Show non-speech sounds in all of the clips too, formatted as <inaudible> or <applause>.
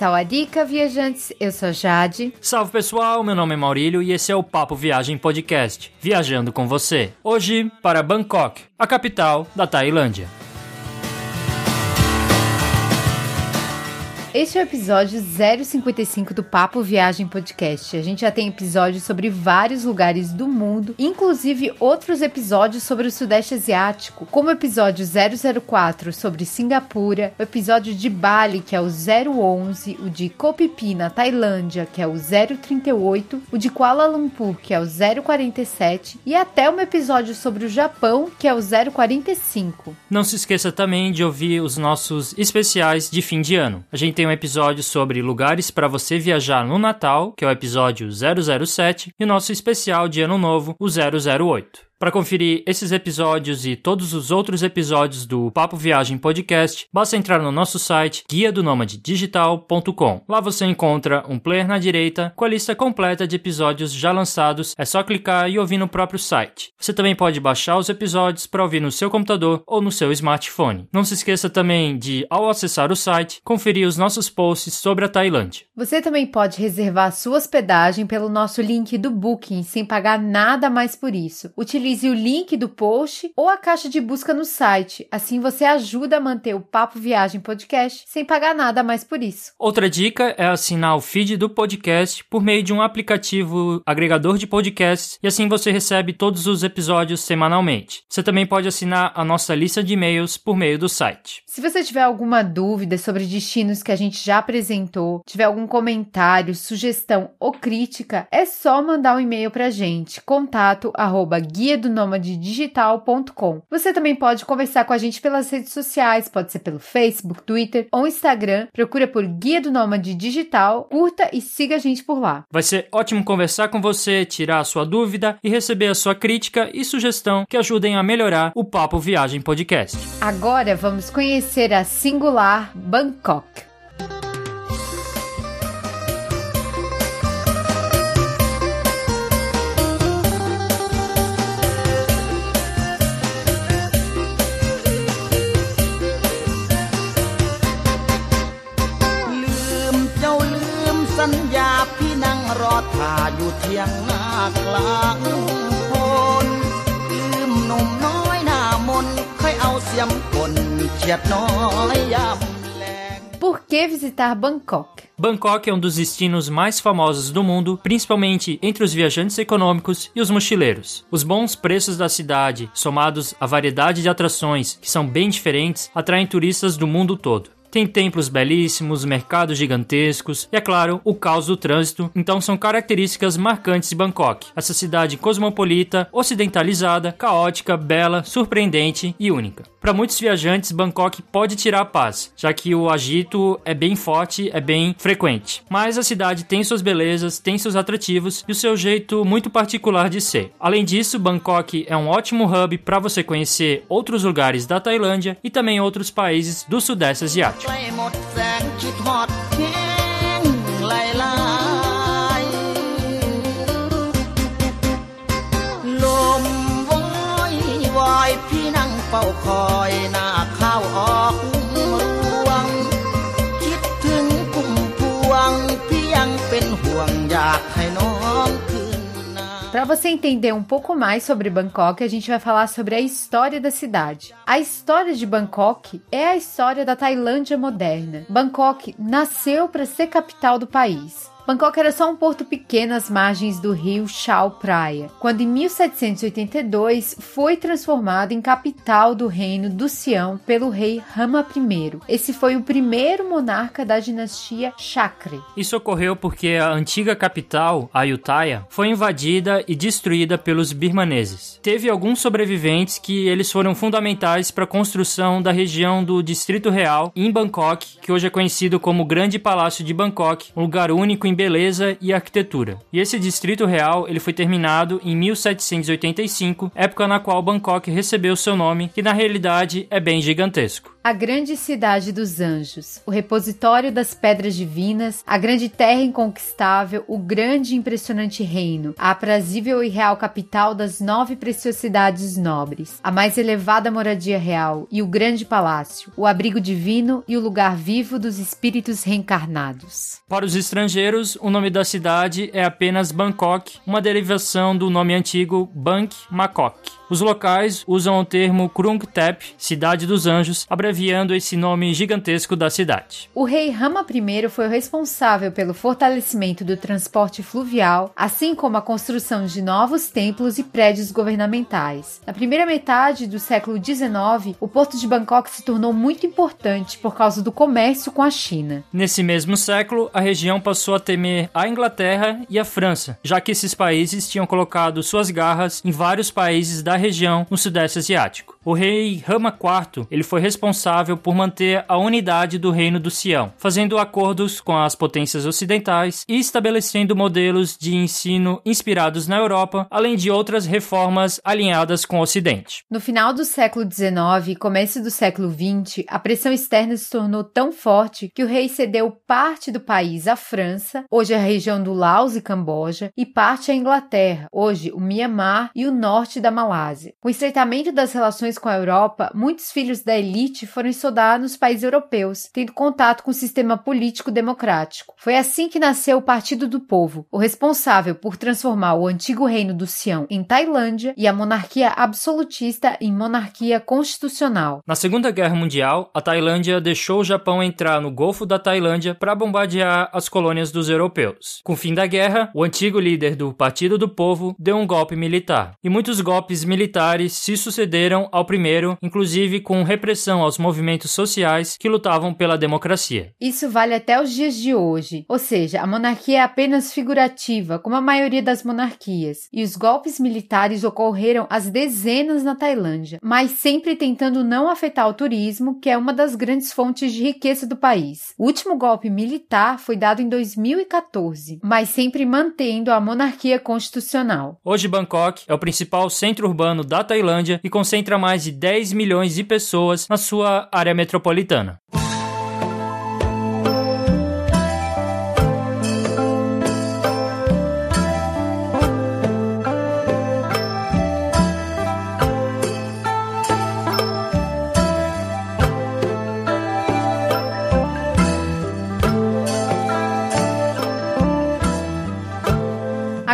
Sawadika, viajantes. Eu sou Jade. Salve pessoal, meu nome é Maurílio e esse é o Papo Viagem Podcast, viajando com você. Hoje para Bangkok, a capital da Tailândia. Este é o episódio 055 do Papo Viagem Podcast. A gente já tem episódios sobre vários lugares do mundo, inclusive outros episódios sobre o Sudeste Asiático, como o episódio 004 sobre Singapura, o episódio de Bali, que é o 011, o de Phi na Tailândia, que é o 038, o de Kuala Lumpur, que é o 047, e até um episódio sobre o Japão, que é o 045. Não se esqueça também de ouvir os nossos especiais de fim de ano. A gente tem um episódio sobre lugares para você viajar no Natal, que é o episódio 007, e nosso especial de Ano Novo, o 008. Para conferir esses episódios e todos os outros episódios do Papo Viagem Podcast, basta entrar no nosso site guia do digital.com. Lá você encontra um player na direita com a lista completa de episódios já lançados. É só clicar e ouvir no próprio site. Você também pode baixar os episódios para ouvir no seu computador ou no seu smartphone. Não se esqueça também de, ao acessar o site, conferir os nossos posts sobre a Tailândia. Você também pode reservar sua hospedagem pelo nosso link do Booking sem pagar nada mais por isso. Utilize utilize o link do post ou a caixa de busca no site. Assim você ajuda a manter o Papo Viagem Podcast sem pagar nada mais por isso. Outra dica é assinar o feed do podcast por meio de um aplicativo agregador de podcasts e assim você recebe todos os episódios semanalmente. Você também pode assinar a nossa lista de e-mails por meio do site. Se você tiver alguma dúvida sobre destinos que a gente já apresentou, tiver algum comentário, sugestão ou crítica, é só mandar um e-mail pra gente, contato arroba guia do digital.com. Você também pode conversar com a gente pelas redes sociais, pode ser pelo Facebook, Twitter ou Instagram. Procura por Guia do Nômade Digital, curta e siga a gente por lá. Vai ser ótimo conversar com você, tirar a sua dúvida e receber a sua crítica e sugestão que ajudem a melhorar o Papo Viagem Podcast. Agora vamos conhecer a singular Bangkok. Por que visitar Bangkok? Bangkok é um dos destinos mais famosos do mundo, principalmente entre os viajantes econômicos e os mochileiros. Os bons preços da cidade, somados à variedade de atrações que são bem diferentes, atraem turistas do mundo todo. Tem templos belíssimos, mercados gigantescos e, é claro, o caos do trânsito, então são características marcantes de Bangkok. Essa cidade cosmopolita, ocidentalizada, caótica, bela, surpreendente e única. Para muitos viajantes, Bangkok pode tirar a paz, já que o agito é bem forte, é bem frequente. Mas a cidade tem suas belezas, tem seus atrativos e o seu jeito muito particular de ser. Além disso, Bangkok é um ótimo hub para você conhecer outros lugares da Tailândia e também outros países do Sudeste Asiático. เฝ้าคอยหน้าข้าวออกรวง คิดถึงพุ่มพวงพี่ยังเป็นห่วงอยากให้น้องคืน Para você entender um pouco mais sobre Bangkok, a gente vai falar sobre a história da cidade. A história de Bangkok é a história da Tailândia moderna. Bangkok nasceu para ser capital do país. Bangkok era só um porto pequeno às margens do rio Chao Praia, quando em 1782 foi transformado em capital do reino do Sião pelo rei Rama I. Esse foi o primeiro monarca da dinastia Chakre. Isso ocorreu porque a antiga capital, Ayutthaya, foi invadida e destruída pelos birmaneses. Teve alguns sobreviventes que eles foram fundamentais para a construção da região do Distrito Real em Bangkok, que hoje é conhecido como Grande Palácio de Bangkok, um lugar único em beleza e arquitetura. E esse distrito real ele foi terminado em 1785, época na qual Bangkok recebeu seu nome, que na realidade é bem gigantesco. a grande cidade dos anjos, o repositório das pedras divinas, a grande terra inconquistável, o grande e impressionante reino, a aprazível e real capital das nove preciosidades nobres, a mais elevada moradia real e o grande palácio, o abrigo divino e o lugar vivo dos espíritos reencarnados. Para os estrangeiros, o nome da cidade é apenas Bangkok, uma derivação do nome antigo Bank Makok. Os locais usam o termo Krung Thep, Cidade dos Anjos, abreviando esse nome gigantesco da cidade. O rei Rama I foi o responsável pelo fortalecimento do transporte fluvial, assim como a construção de novos templos e prédios governamentais. Na primeira metade do século XIX, o porto de Bangkok se tornou muito importante por causa do comércio com a China. Nesse mesmo século, a região passou a temer a Inglaterra e a França, já que esses países tinham colocado suas garras em vários países da região no Sudeste Asiático. O rei Rama IV ele foi responsável por manter a unidade do reino do Sião, fazendo acordos com as potências ocidentais e estabelecendo modelos de ensino inspirados na Europa, além de outras reformas alinhadas com o Ocidente. No final do século XIX e começo do século XX, a pressão externa se tornou tão forte que o rei cedeu parte do país à França, hoje a região do Laos e Camboja, e parte à Inglaterra, hoje o Mianmar e o norte da Malásia. Com o estreitamento das relações relações com a Europa, muitos filhos da elite foram estudar nos países europeus, tendo contato com o sistema político democrático. Foi assim que nasceu o Partido do Povo, o responsável por transformar o antigo reino do Sião em Tailândia e a monarquia absolutista em monarquia constitucional. Na Segunda Guerra Mundial, a Tailândia deixou o Japão entrar no Golfo da Tailândia para bombardear as colônias dos europeus. Com o fim da guerra, o antigo líder do Partido do Povo deu um golpe militar, e muitos golpes militares se sucederam ao ao primeiro, inclusive com repressão aos movimentos sociais que lutavam pela democracia. Isso vale até os dias de hoje, ou seja, a monarquia é apenas figurativa, como a maioria das monarquias, e os golpes militares ocorreram às dezenas na Tailândia, mas sempre tentando não afetar o turismo, que é uma das grandes fontes de riqueza do país. O último golpe militar foi dado em 2014, mas sempre mantendo a monarquia constitucional. Hoje Bangkok é o principal centro urbano da Tailândia e concentra mais mais de 10 milhões de pessoas na sua área metropolitana.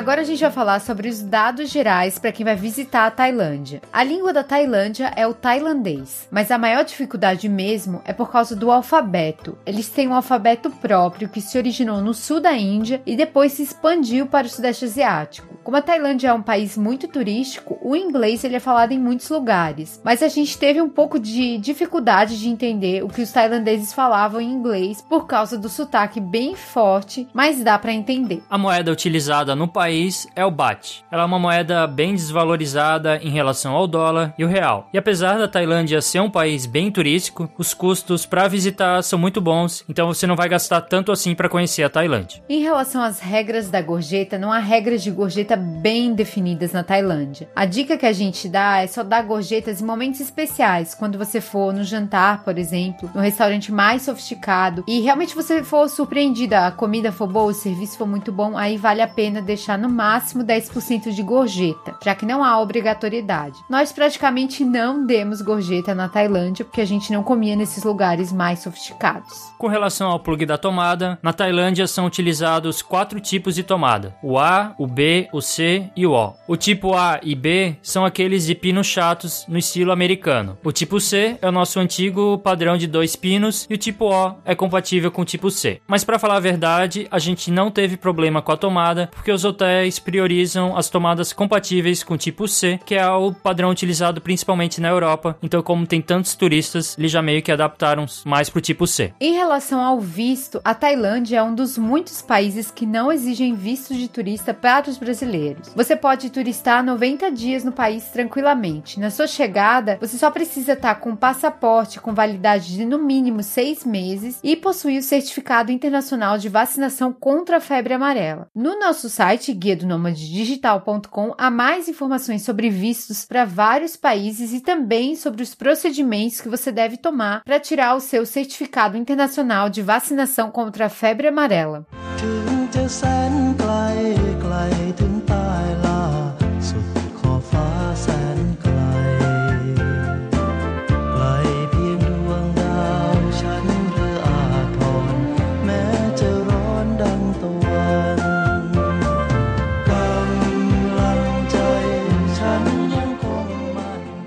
Agora a gente vai falar sobre os dados gerais para quem vai visitar a Tailândia. A língua da Tailândia é o tailandês, mas a maior dificuldade mesmo é por causa do alfabeto. Eles têm um alfabeto próprio que se originou no sul da Índia e depois se expandiu para o sudeste asiático. Como a Tailândia é um país muito turístico, o inglês ele é falado em muitos lugares, mas a gente teve um pouco de dificuldade de entender o que os tailandeses falavam em inglês por causa do sotaque bem forte, mas dá para entender. A moeda utilizada no país país é o baht. Ela é uma moeda bem desvalorizada em relação ao dólar e o real. E apesar da Tailândia ser um país bem turístico, os custos para visitar são muito bons, então você não vai gastar tanto assim para conhecer a Tailândia. Em relação às regras da gorjeta, não há regras de gorjeta bem definidas na Tailândia. A dica que a gente dá é só dar gorjetas em momentos especiais, quando você for no jantar, por exemplo, no restaurante mais sofisticado e realmente você for surpreendida, a comida for boa, o serviço for muito bom, aí vale a pena deixar no no máximo 10% de gorjeta, já que não há obrigatoriedade. Nós praticamente não demos gorjeta na Tailândia porque a gente não comia nesses lugares mais sofisticados. Com relação ao plug da tomada, na Tailândia são utilizados quatro tipos de tomada: o A, o B, o C e o O. O tipo A e B são aqueles de pinos chatos no estilo americano. O tipo C é o nosso antigo padrão de dois pinos e o tipo O é compatível com o tipo C. Mas para falar a verdade, a gente não teve problema com a tomada porque os hotéis priorizam as tomadas compatíveis com tipo C, que é o padrão utilizado principalmente na Europa. Então, como tem tantos turistas, eles já meio que adaptaram mais pro tipo C. Em relação ao visto, a Tailândia é um dos muitos países que não exigem visto de turista para os brasileiros. Você pode turistar 90 dias no país tranquilamente. Na sua chegada, você só precisa estar com um passaporte com validade de no mínimo seis meses e possuir o certificado internacional de vacinação contra a febre amarela. No nosso site, guia do digital.com, há mais informações sobre vistos para vários países e também sobre os procedimentos que você deve tomar para tirar o seu certificado internacional de vacinação contra a febre amarela.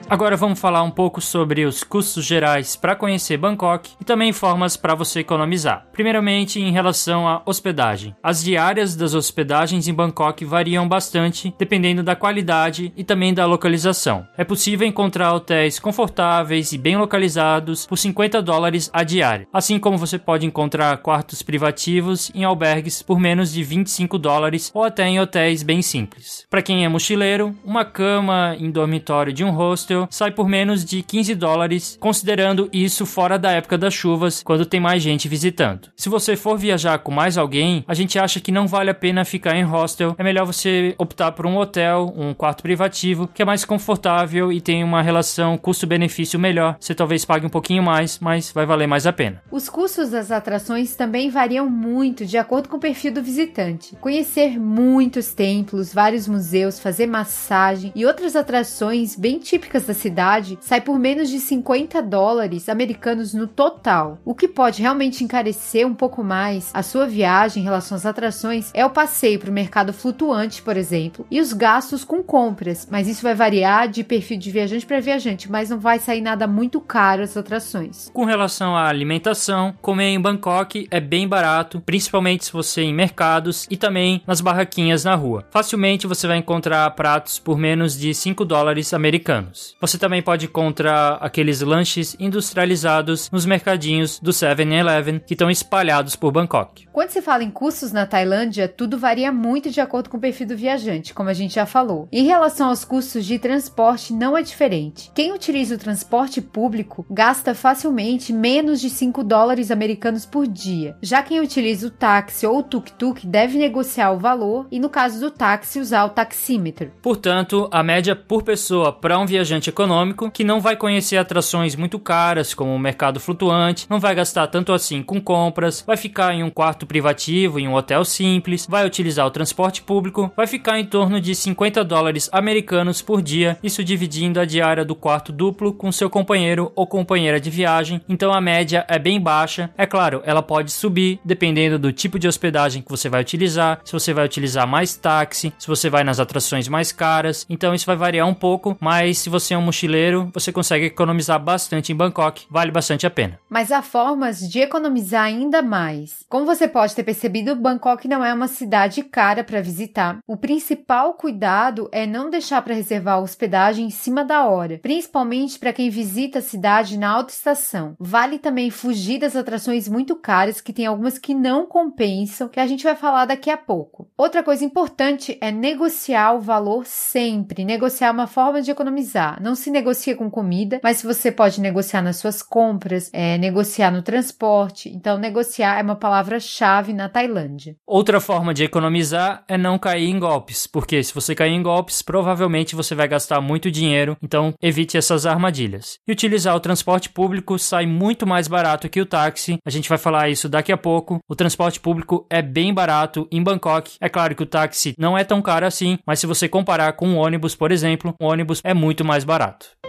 Agora vamos falar um pouco sobre os custos gerais para conhecer Bangkok e também formas para você economizar. Primeiramente, em relação à hospedagem. As diárias das hospedagens em Bangkok variam bastante dependendo da qualidade e também da localização. É possível encontrar hotéis confortáveis e bem localizados por 50 dólares a diária, assim como você pode encontrar quartos privativos em albergues por menos de 25 dólares ou até em hotéis bem simples. Para quem é mochileiro, uma cama em dormitório de um hostel sai por menos de 15 dólares, considerando isso fora da época das chuvas, quando tem mais gente visitando. Se você for viajar com mais alguém, a gente acha que não vale a pena ficar em hostel, é melhor você optar por um hotel, um quarto privativo, que é mais confortável e tem uma relação custo-benefício melhor. Você talvez pague um pouquinho mais, mas vai valer mais a pena. Os custos das atrações também variam muito de acordo com o perfil do visitante. Conhecer muitos templos, vários museus, fazer massagem e outras atrações bem típicas da cidade sai por menos de 50 dólares americanos no total. O que pode realmente encarecer um pouco mais a sua viagem em relação às atrações é o passeio para o mercado flutuante, por exemplo, e os gastos com compras, mas isso vai variar de perfil de viajante para viajante, mas não vai sair nada muito caro as atrações. Com relação à alimentação, comer em Bangkok é bem barato, principalmente se você ir em mercados e também nas barraquinhas na rua. Facilmente você vai encontrar pratos por menos de 5 dólares americanos. Você também pode encontrar aqueles lanches industrializados nos mercadinhos do 7-Eleven que estão espalhados por Bangkok. Quando se fala em custos na Tailândia, tudo varia muito de acordo com o perfil do viajante, como a gente já falou. Em relação aos custos de transporte, não é diferente. Quem utiliza o transporte público gasta facilmente menos de 5 dólares americanos por dia. Já quem utiliza o táxi ou o tuk-tuk deve negociar o valor e, no caso do táxi, usar o taxímetro. Portanto, a média por pessoa para um viajante econômico que não vai conhecer atrações muito caras, como o mercado flutuante, não vai gastar tanto assim com compras, vai ficar em um quarto privativo, em um hotel simples, vai utilizar o transporte público, vai ficar em torno de 50 dólares americanos por dia, isso dividindo a diária do quarto duplo com seu companheiro ou companheira de viagem, então a média é bem baixa. É claro, ela pode subir dependendo do tipo de hospedagem que você vai utilizar, se você vai utilizar mais táxi, se você vai nas atrações mais caras, então isso vai variar um pouco, mas se você é um mochileiro, você consegue economizar bastante em Bangkok, vale bastante a pena. Mas há formas de economizar ainda mais. Como você pode ter percebido, Bangkok não é uma cidade cara para visitar. O principal cuidado é não deixar para reservar hospedagem em cima da hora, principalmente para quem visita a cidade na alta estação. Vale também fugir das atrações muito caras, que tem algumas que não compensam, que a gente vai falar daqui a pouco. Outra coisa importante é negociar o valor sempre. Negociar uma forma de economizar. Não se negocia com comida, mas você pode negociar nas suas compras, é, negociar no transporte. Então, negociar é uma palavra-chave na Tailândia. Outra forma de economizar é não cair em golpes, porque se você cair em golpes, provavelmente você vai gastar muito dinheiro, então evite essas armadilhas. E utilizar o transporte público sai muito mais barato que o táxi. A gente vai falar isso daqui a pouco. O transporte público é bem barato em Bangkok. É claro que o táxi não é tão caro assim, mas se você comparar com um ônibus, por exemplo, um ônibus é muito mais barato barato.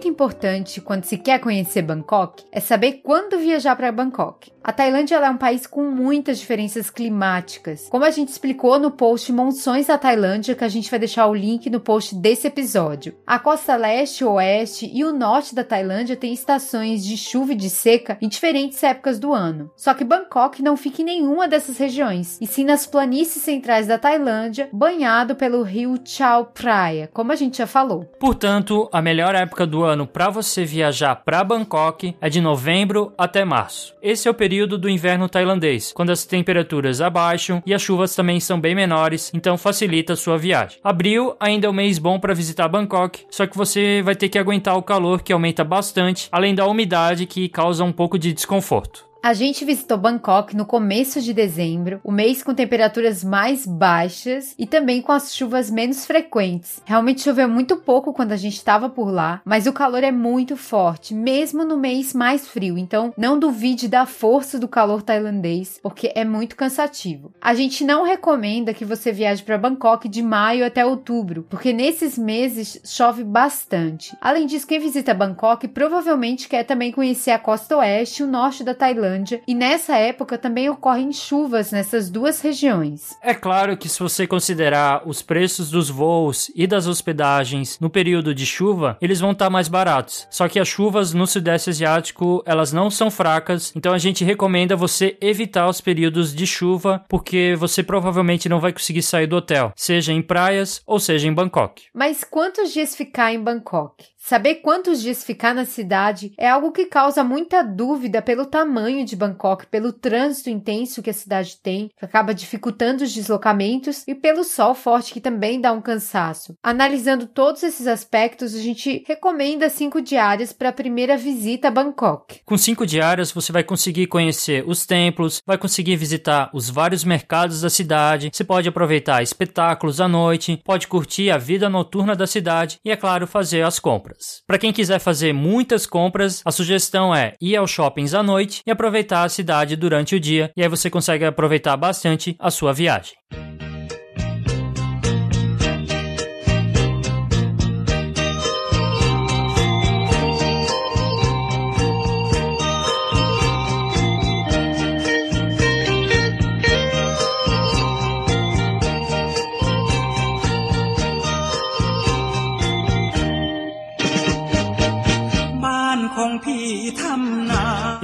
muito importante quando se quer conhecer Bangkok é saber quando viajar para Bangkok. A Tailândia é um país com muitas diferenças climáticas. Como a gente explicou no post Monções da Tailândia, que a gente vai deixar o link no post desse episódio. A costa leste, oeste e o norte da Tailândia tem estações de chuva e de seca em diferentes épocas do ano. Só que Bangkok não fica em nenhuma dessas regiões, e sim nas planícies centrais da Tailândia, banhado pelo rio Chao Phraya, como a gente já falou. Portanto, a melhor época do ano para você viajar para Bangkok é de novembro até março. Esse é o período do inverno tailandês, quando as temperaturas abaixam e as chuvas também são bem menores, então facilita a sua viagem. Abril ainda é um mês bom para visitar Bangkok, só que você vai ter que aguentar o calor que aumenta bastante, além da umidade que causa um pouco de desconforto. A gente visitou Bangkok no começo de dezembro, o mês com temperaturas mais baixas e também com as chuvas menos frequentes. Realmente choveu muito pouco quando a gente estava por lá, mas o calor é muito forte, mesmo no mês mais frio, então não duvide da força do calor tailandês, porque é muito cansativo. A gente não recomenda que você viaje para Bangkok de maio até outubro, porque nesses meses chove bastante. Além disso, quem visita Bangkok provavelmente quer também conhecer a costa oeste e o norte da Tailândia e nessa época também ocorrem chuvas nessas duas regiões. É claro que se você considerar os preços dos voos e das hospedagens no período de chuva, eles vão estar mais baratos. Só que as chuvas no Sudeste Asiático, elas não são fracas, então a gente recomenda você evitar os períodos de chuva, porque você provavelmente não vai conseguir sair do hotel, seja em praias ou seja em Bangkok. Mas quantos dias ficar em Bangkok? Saber quantos dias ficar na cidade é algo que causa muita dúvida pelo tamanho de Bangkok, pelo trânsito intenso que a cidade tem, que acaba dificultando os deslocamentos, e pelo sol forte que também dá um cansaço. Analisando todos esses aspectos, a gente recomenda cinco diárias para a primeira visita a Bangkok. Com cinco diárias, você vai conseguir conhecer os templos, vai conseguir visitar os vários mercados da cidade, você pode aproveitar espetáculos à noite, pode curtir a vida noturna da cidade e, é claro, fazer as compras compras. Para quem quiser fazer muitas compras, a sugestão é ir aos shoppings à noite e aproveitar a cidade durante o dia, e aí você consegue aproveitar bastante a sua viagem.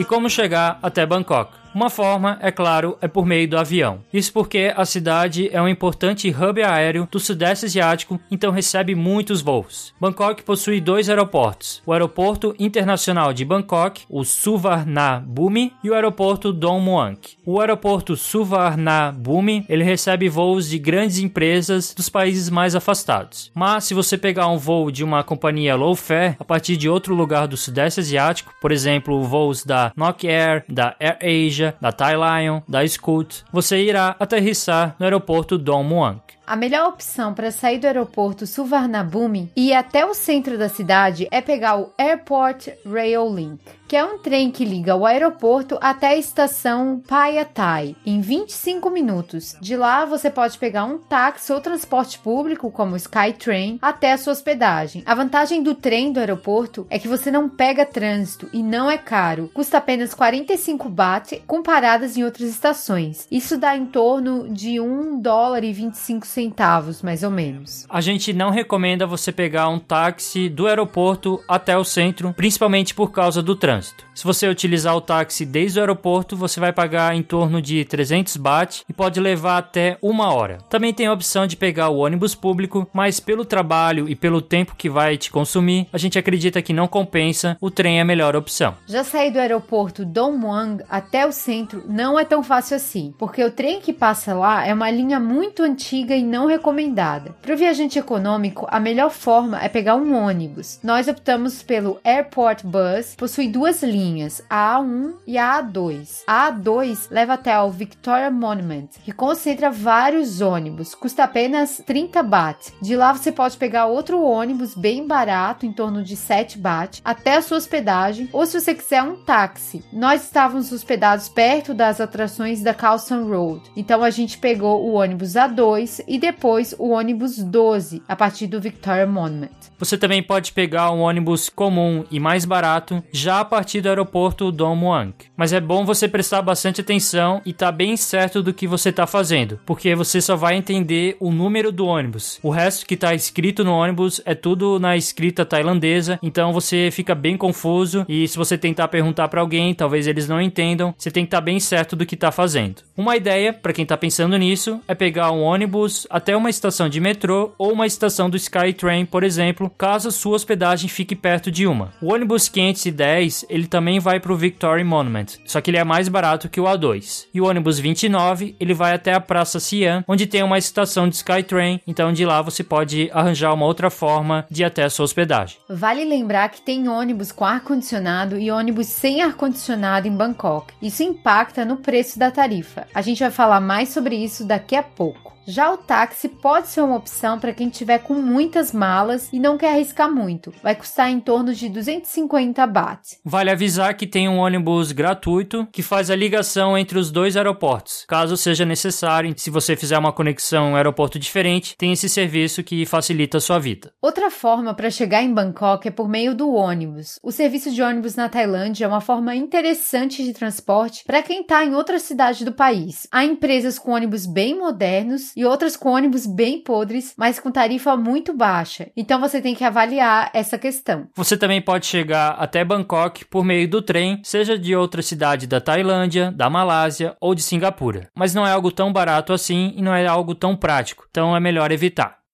Como chegar até Bangkok? Uma forma, é claro, é por meio do avião. Isso porque a cidade é um importante hub aéreo do Sudeste Asiático, então recebe muitos voos. Bangkok possui dois aeroportos: o Aeroporto Internacional de Bangkok, o Suvarnabhumi, e o Aeroporto Don Muang. O Aeroporto Suvarnabhumi ele recebe voos de grandes empresas dos países mais afastados. Mas se você pegar um voo de uma companhia low fare a partir de outro lugar do Sudeste Asiático, por exemplo, voos da Nok Air, da Air Asia da Thai Lion, da Scoot, você irá aterrissar no aeroporto Don Muang. A melhor opção para sair do aeroporto Suvarnabhumi e ir até o centro da cidade é pegar o Airport Rail Link que é um trem que liga o aeroporto até a estação Payatai em 25 minutos. De lá você pode pegar um táxi ou transporte público, como o Skytrain, até a sua hospedagem. A vantagem do trem do aeroporto é que você não pega trânsito e não é caro. Custa apenas 45 baht com paradas em outras estações. Isso dá em torno de 1 dólar e 25 centavos, mais ou menos. A gente não recomenda você pegar um táxi do aeroporto até o centro, principalmente por causa do trânsito. Se você utilizar o táxi desde o aeroporto, você vai pagar em torno de 300 baht e pode levar até uma hora. Também tem a opção de pegar o ônibus público, mas pelo trabalho e pelo tempo que vai te consumir, a gente acredita que não compensa, o trem é a melhor opção. Já sair do aeroporto Don Muang até o centro não é tão fácil assim, porque o trem que passa lá é uma linha muito antiga e não recomendada. Para o viajante econômico, a melhor forma é pegar um ônibus. Nós optamos pelo Airport Bus, possui duas linhas, a A1 e a A2. A A2 leva até ao Victoria Monument, que concentra vários ônibus, custa apenas 30 baht. De lá você pode pegar outro ônibus bem barato, em torno de 7 baht, até a sua hospedagem, ou se você quiser um táxi. Nós estávamos hospedados perto das atrações da Carlson Road, então a gente pegou o ônibus A2 e e depois o ônibus 12 a partir do Victoria Monument. Você também pode pegar um ônibus comum e mais barato já a partir do aeroporto Don Muang. Mas é bom você prestar bastante atenção e estar tá bem certo do que você está fazendo, porque você só vai entender o número do ônibus. O resto que está escrito no ônibus é tudo na escrita tailandesa, então você fica bem confuso e se você tentar perguntar para alguém, talvez eles não entendam. Você tem que estar tá bem certo do que está fazendo. Uma ideia para quem está pensando nisso é pegar um ônibus até uma estação de metrô ou uma estação do SkyTrain, por exemplo, caso sua hospedagem fique perto de uma. O ônibus 510 ele também vai para o Victoria Monument, só que ele é mais barato que o A2. E o ônibus 29 ele vai até a Praça Siam, onde tem uma estação de SkyTrain, então de lá você pode arranjar uma outra forma de ir até a sua hospedagem. Vale lembrar que tem ônibus com ar-condicionado e ônibus sem ar-condicionado em Bangkok. Isso impacta no preço da tarifa. A gente vai falar mais sobre isso daqui a pouco. Já o táxi pode ser uma opção para quem tiver com muitas malas e não quer arriscar muito. Vai custar em torno de 250 bahts. Vale avisar que tem um ônibus gratuito que faz a ligação entre os dois aeroportos. Caso seja necessário, se você fizer uma conexão um aeroporto diferente, tem esse serviço que facilita a sua vida. Outra forma para chegar em Bangkok é por meio do ônibus. O serviço de ônibus na Tailândia é uma forma interessante de transporte para quem está em outra cidade do país. Há empresas com ônibus bem modernos e outras com ônibus bem podres, mas com tarifa muito baixa. Então você tem que avaliar essa questão. Você também pode chegar até Bangkok por meio do trem, seja de outra cidade da Tailândia, da Malásia ou de Singapura. Mas não é algo tão barato assim e não é algo tão prático, então é melhor evitar.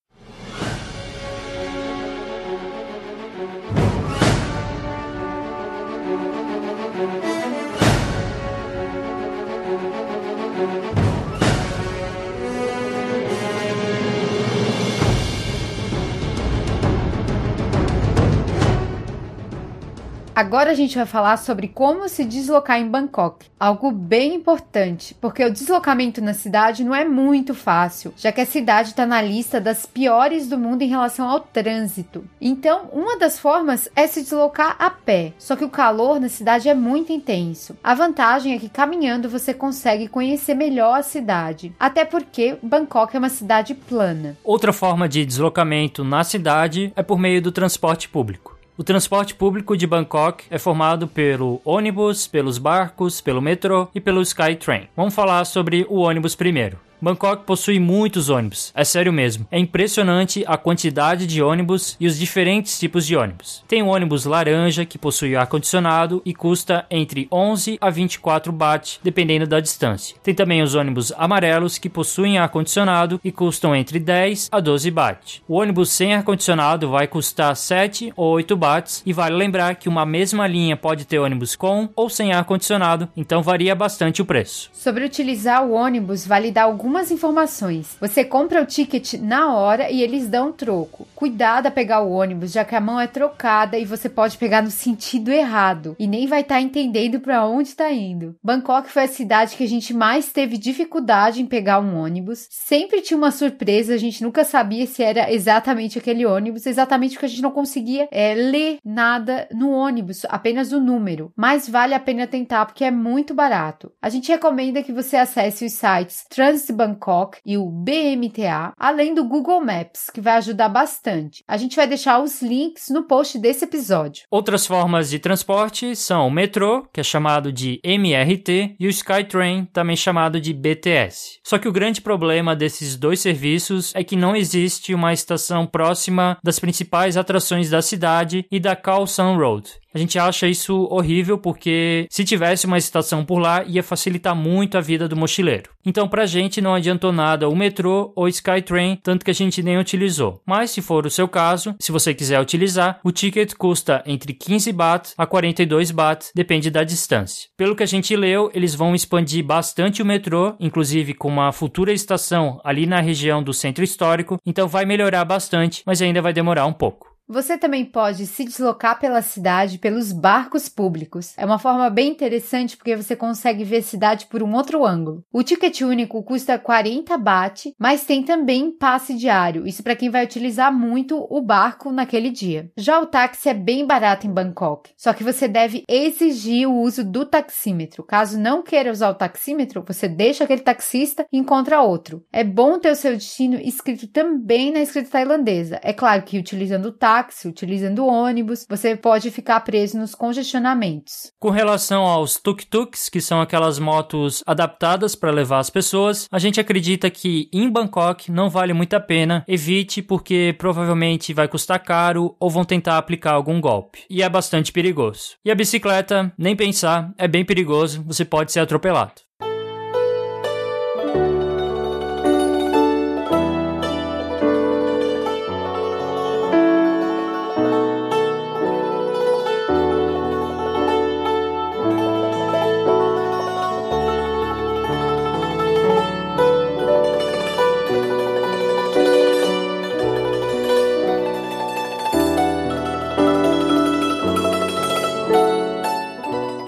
Agora a gente vai falar sobre como se deslocar em Bangkok, algo bem importante, porque o deslocamento na cidade não é muito fácil, já que a cidade está na lista das piores do mundo em relação ao trânsito. Então, uma das formas é se deslocar a pé, só que o calor na cidade é muito intenso. A vantagem é que caminhando você consegue conhecer melhor a cidade, até porque Bangkok é uma cidade plana. Outra forma de deslocamento na cidade é por meio do transporte público. O transporte público de Bangkok é formado pelo ônibus, pelos barcos, pelo metrô e pelo Skytrain. Vamos falar sobre o ônibus primeiro. Bangkok possui muitos ônibus, é sério mesmo. É impressionante a quantidade de ônibus e os diferentes tipos de ônibus. Tem o ônibus laranja que possui ar-condicionado e custa entre 11 a 24 baht, dependendo da distância. Tem também os ônibus amarelos que possuem ar-condicionado e custam entre 10 a 12 baht. O ônibus sem ar-condicionado vai custar 7 ou 8 bahts e vale lembrar que uma mesma linha pode ter ônibus com ou sem ar-condicionado, então varia bastante o preço. Sobre utilizar o ônibus, vale dar algum algumas informações. Você compra o ticket na hora e eles dão troco. Cuidado a pegar o ônibus, já que a mão é trocada e você pode pegar no sentido errado e nem vai estar tá entendendo para onde está indo. Bangkok foi a cidade que a gente mais teve dificuldade em pegar um ônibus. Sempre tinha uma surpresa, a gente nunca sabia se era exatamente aquele ônibus, exatamente porque a gente não conseguia é, ler nada no ônibus, apenas o número. Mas vale a pena tentar porque é muito barato. A gente recomenda que você acesse os sites Transit Bangkok e o BMTA, além do Google Maps, que vai ajudar bastante. A gente vai deixar os links no post desse episódio. Outras formas de transporte são o metrô, que é chamado de MRT, e o Skytrain, também chamado de BTS. Só que o grande problema desses dois serviços é que não existe uma estação próxima das principais atrações da cidade e da Khao San Road. A gente acha isso horrível porque se tivesse uma estação por lá ia facilitar muito a vida do mochileiro. Então pra gente não adiantou nada o metrô ou Skytrain, tanto que a gente nem utilizou. Mas se for o seu caso, se você quiser utilizar, o ticket custa entre 15 baht a 42 baht, depende da distância. Pelo que a gente leu, eles vão expandir bastante o metrô, inclusive com uma futura estação ali na região do centro histórico, então vai melhorar bastante, mas ainda vai demorar um pouco. Você também pode se deslocar pela cidade pelos barcos públicos. É uma forma bem interessante porque você consegue ver a cidade por um outro ângulo. O ticket único custa 40 baht, mas tem também passe diário. Isso para quem vai utilizar muito o barco naquele dia. Já o táxi é bem barato em Bangkok, só que você deve exigir o uso do taxímetro. Caso não queira usar o taxímetro, você deixa aquele taxista e encontra outro. É bom ter o seu destino escrito também na escrita tailandesa. É claro que utilizando o táxi táxi, utilizando ônibus, você pode ficar preso nos congestionamentos. Com relação aos tuk-tuks, que são aquelas motos adaptadas para levar as pessoas, a gente acredita que em Bangkok não vale muito a pena. Evite porque provavelmente vai custar caro ou vão tentar aplicar algum golpe. E é bastante perigoso. E a bicicleta, nem pensar, é bem perigoso, você pode ser atropelado.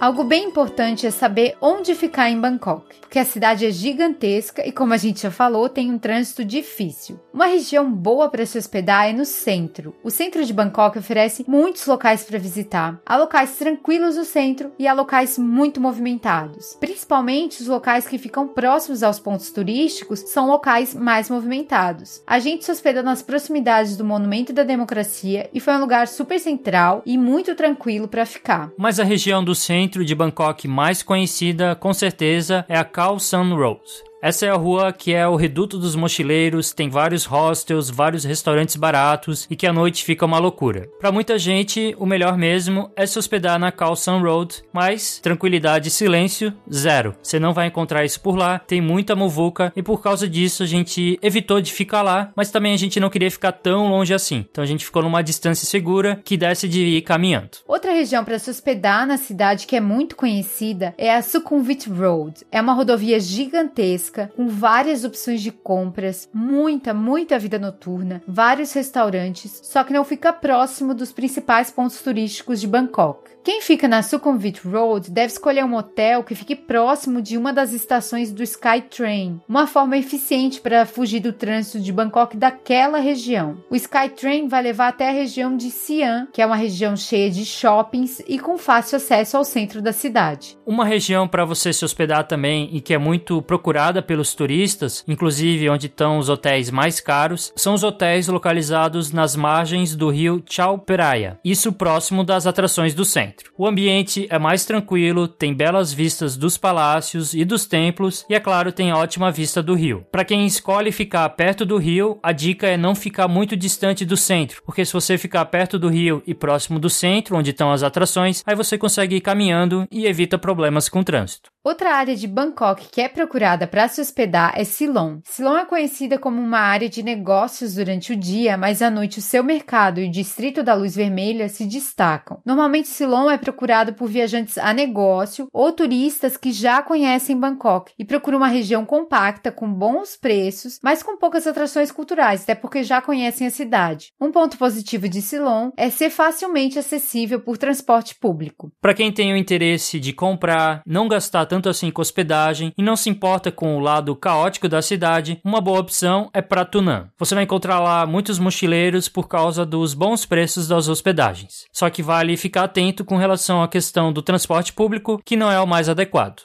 Algo bem importante é saber onde ficar em Bangkok, porque a cidade é gigantesca e, como a gente já falou, tem um trânsito difícil. Uma região boa para se hospedar é no centro. O centro de Bangkok oferece muitos locais para visitar. Há locais tranquilos no centro e há locais muito movimentados. Principalmente os locais que ficam próximos aos pontos turísticos são locais mais movimentados. A gente se hospedou nas proximidades do Monumento da Democracia e foi um lugar super central e muito tranquilo para ficar. Mas a região do centro de Bangkok mais conhecida, com certeza, é a Khao San Road. Essa é a rua que é o reduto dos mochileiros, tem vários hostels, vários restaurantes baratos e que à noite fica uma loucura. Para muita gente, o melhor mesmo é se hospedar na Sun Road, mas tranquilidade e silêncio, zero. Você não vai encontrar isso por lá, tem muita muvuca e por causa disso a gente evitou de ficar lá, mas também a gente não queria ficar tão longe assim. Então a gente ficou numa distância segura que desse de ir caminhando. Outra região para se hospedar na cidade que é muito conhecida é a Sukhumvit Road. É uma rodovia gigantesca com várias opções de compras, muita, muita vida noturna, vários restaurantes, só que não fica próximo dos principais pontos turísticos de Bangkok. Quem fica na Sukhumvit Road deve escolher um hotel que fique próximo de uma das estações do Skytrain, uma forma eficiente para fugir do trânsito de Bangkok daquela região. O Skytrain vai levar até a região de Siam, que é uma região cheia de shoppings e com fácil acesso ao centro da cidade. Uma região para você se hospedar também e que é muito procurada pelos turistas, inclusive onde estão os hotéis mais caros, são os hotéis localizados nas margens do rio Chao Phraya, isso próximo das atrações do centro. O ambiente é mais tranquilo, tem belas vistas dos palácios e dos templos e, é claro, tem ótima vista do rio. Para quem escolhe ficar perto do rio, a dica é não ficar muito distante do centro, porque se você ficar perto do rio e próximo do centro, onde estão as atrações, aí você consegue ir caminhando e evita problemas com o trânsito. Outra área de Bangkok que é procurada para se hospedar é Silon. Silon é conhecida como uma área de negócios durante o dia, mas à noite o seu mercado e o distrito da luz vermelha se destacam. Normalmente Silon é procurado por viajantes a negócio ou turistas que já conhecem Bangkok e procuram uma região compacta com bons preços, mas com poucas atrações culturais, até porque já conhecem a cidade. Um ponto positivo de Silon é ser facilmente acessível por transporte público. Para quem tem o interesse de comprar, não gastar tanto assim com hospedagem e não se importa com o lado caótico da cidade, uma boa opção é para Tunan. Você vai encontrar lá muitos mochileiros por causa dos bons preços das hospedagens. Só que vale ficar atento com relação à questão do transporte público, que não é o mais adequado.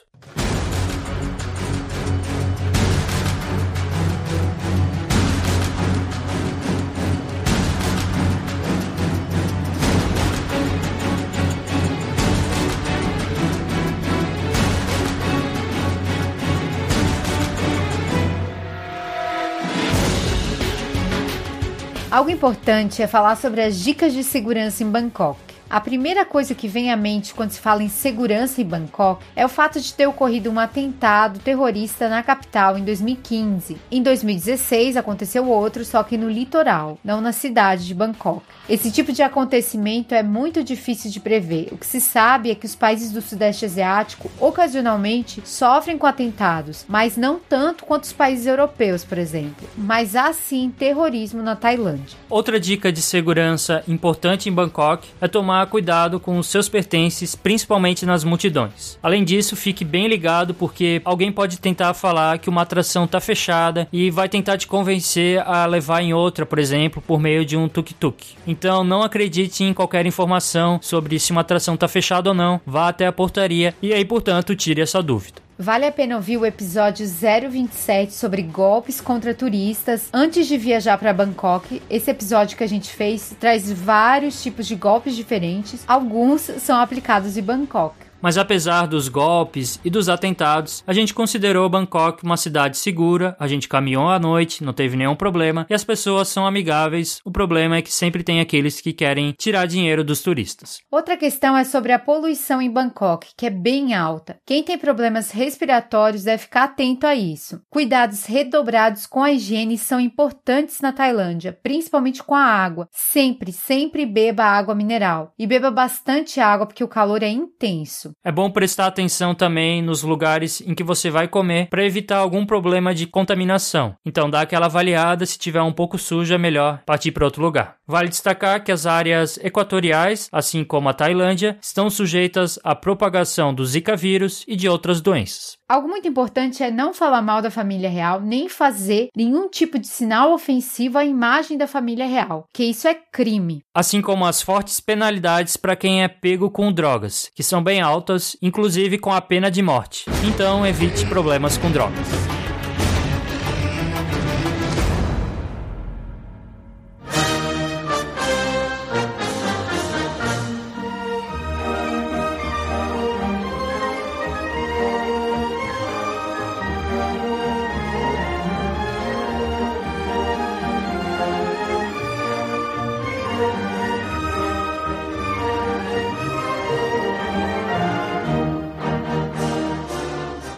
Algo importante é falar sobre as dicas de segurança em Bangkok. A primeira coisa que vem à mente quando se fala em segurança em Bangkok é o fato de ter ocorrido um atentado terrorista na capital em 2015. Em 2016 aconteceu outro, só que no litoral, não na cidade de Bangkok. Esse tipo de acontecimento é muito difícil de prever. O que se sabe é que os países do Sudeste Asiático ocasionalmente sofrem com atentados, mas não tanto quanto os países europeus, por exemplo. Mas há sim terrorismo na Tailândia. Outra dica de segurança importante em Bangkok é tomar cuidado com os seus pertences, principalmente nas multidões. Além disso, fique bem ligado porque alguém pode tentar falar que uma atração está fechada e vai tentar te convencer a levar em outra, por exemplo, por meio de um tuk-tuk. Então não acredite em qualquer informação sobre se uma atração está fechada ou não, vá até a portaria e aí, portanto, tire essa dúvida. Vale a pena ouvir o episódio 027 sobre golpes contra turistas antes de viajar para Bangkok. Esse episódio que a gente fez traz vários tipos de golpes diferentes, alguns são aplicados em Bangkok. Mas apesar dos golpes e dos atentados, a gente considerou Bangkok uma cidade segura, a gente caminhou à noite, não teve nenhum problema e as pessoas são amigáveis. O problema é que sempre tem aqueles que querem tirar dinheiro dos turistas. Outra questão é sobre a poluição em Bangkok, que é bem alta. Quem tem problemas respiratórios deve ficar atento a isso. Cuidados redobrados com a higiene são importantes na Tailândia, principalmente com a água. Sempre, sempre beba água mineral e beba bastante água porque o calor é intenso. É bom prestar atenção também nos lugares em que você vai comer para evitar algum problema de contaminação. Então dá aquela avaliada, se tiver um pouco sujo é melhor partir para outro lugar. Vale destacar que as áreas equatoriais, assim como a Tailândia, estão sujeitas à propagação do Zika vírus e de outras doenças. Algo muito importante é não falar mal da família real, nem fazer nenhum tipo de sinal ofensivo à imagem da família real, que isso é crime. Assim como as fortes penalidades para quem é pego com drogas, que são bem altas, inclusive com a pena de morte. Então evite problemas com drogas.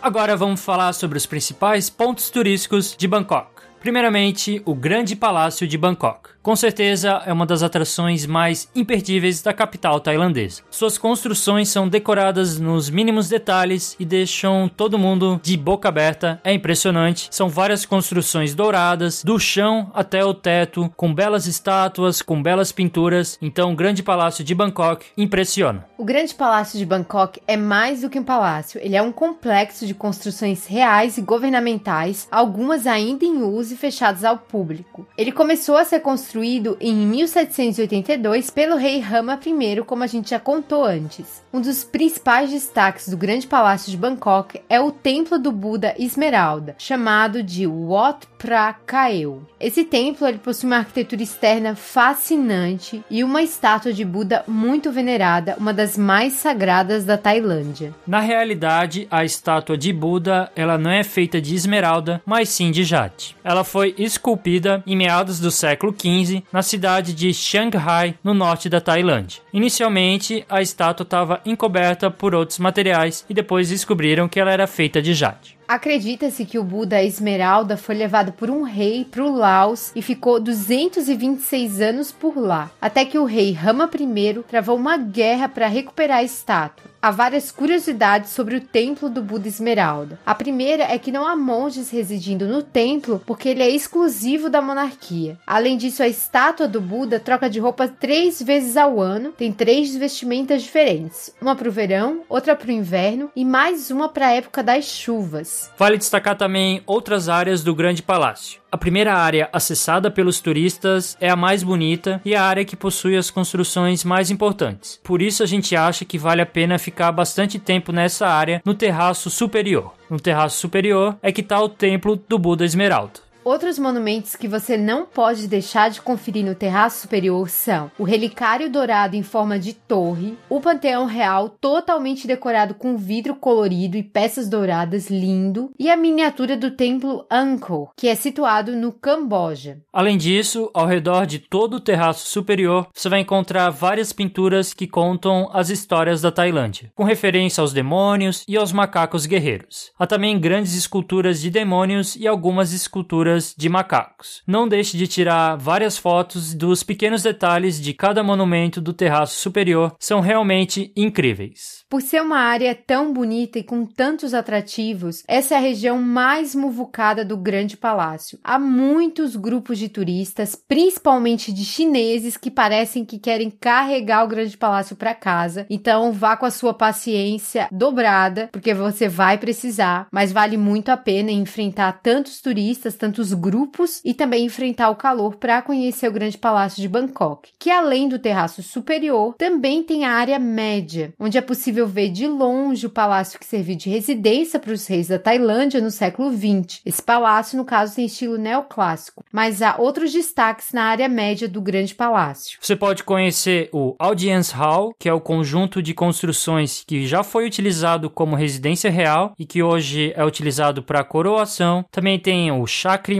Agora vamos falar sobre os principais pontos turísticos de Bangkok. Primeiramente, o Grande Palácio de Bangkok. Com certeza é uma das atrações mais imperdíveis da capital tailandesa. Suas construções são decoradas nos mínimos detalhes e deixam todo mundo de boca aberta. É impressionante. São várias construções douradas, do chão até o teto, com belas estátuas, com belas pinturas. Então, o Grande Palácio de Bangkok impressiona. O Grande Palácio de Bangkok é mais do que um palácio. Ele é um complexo de construções reais e governamentais, algumas ainda em uso e fechadas ao público. Ele começou a ser construído construído em 1782 pelo rei Rama I, como a gente já contou antes. Um dos principais destaques do Grande Palácio de Bangkok é o Templo do Buda Esmeralda, chamado de Wat Phra Kaeo. Esse templo ele possui uma arquitetura externa fascinante e uma estátua de Buda muito venerada, uma das mais sagradas da Tailândia. Na realidade, a estátua de Buda ela não é feita de esmeralda, mas sim de jade. Ela foi esculpida em meados do século XV na cidade de Shanghai, no norte da Tailândia. Inicialmente, a estátua estava encoberta por outros materiais e depois descobriram que ela era feita de jade. Acredita-se que o Buda Esmeralda foi levado por um rei para o Laos e ficou 226 anos por lá, até que o rei Rama I travou uma guerra para recuperar a estátua há várias curiosidades sobre o templo do Buda Esmeralda. A primeira é que não há monges residindo no templo porque ele é exclusivo da monarquia. Além disso, a estátua do Buda troca de roupa três vezes ao ano, tem três vestimentas diferentes: uma para o verão, outra para o inverno e mais uma para a época das chuvas. Vale destacar também outras áreas do Grande Palácio. A primeira área acessada pelos turistas é a mais bonita e a área que possui as construções mais importantes. Por isso a gente acha que vale a pena ficar bastante tempo nessa área no terraço superior. No terraço superior é que está o templo do Buda Esmeralda. Outros monumentos que você não pode deixar de conferir no terraço superior são o Relicário Dourado em forma de torre, o Panteão Real totalmente decorado com vidro colorido e peças douradas lindo, e a miniatura do Templo Angkor, que é situado no Camboja. Além disso, ao redor de todo o terraço superior, você vai encontrar várias pinturas que contam as histórias da Tailândia, com referência aos demônios e aos macacos guerreiros. Há também grandes esculturas de demônios e algumas esculturas de macacos. Não deixe de tirar várias fotos dos pequenos detalhes de cada monumento do terraço superior, são realmente incríveis. Por ser uma área tão bonita e com tantos atrativos, essa é a região mais muvucada do Grande Palácio. Há muitos grupos de turistas, principalmente de chineses, que parecem que querem carregar o Grande Palácio para casa. Então, vá com a sua paciência dobrada, porque você vai precisar, mas vale muito a pena enfrentar tantos turistas, tantos grupos e também enfrentar o calor para conhecer o Grande Palácio de Bangkok, que além do terraço superior, também tem a área média, onde é possível ver de longe o palácio que serviu de residência para os reis da Tailândia no século XX. Esse palácio, no caso, tem estilo neoclássico, mas há outros destaques na área média do grande palácio. Você pode conhecer o Audience Hall, que é o conjunto de construções que já foi utilizado como residência real e que hoje é utilizado para coroação. Também tem o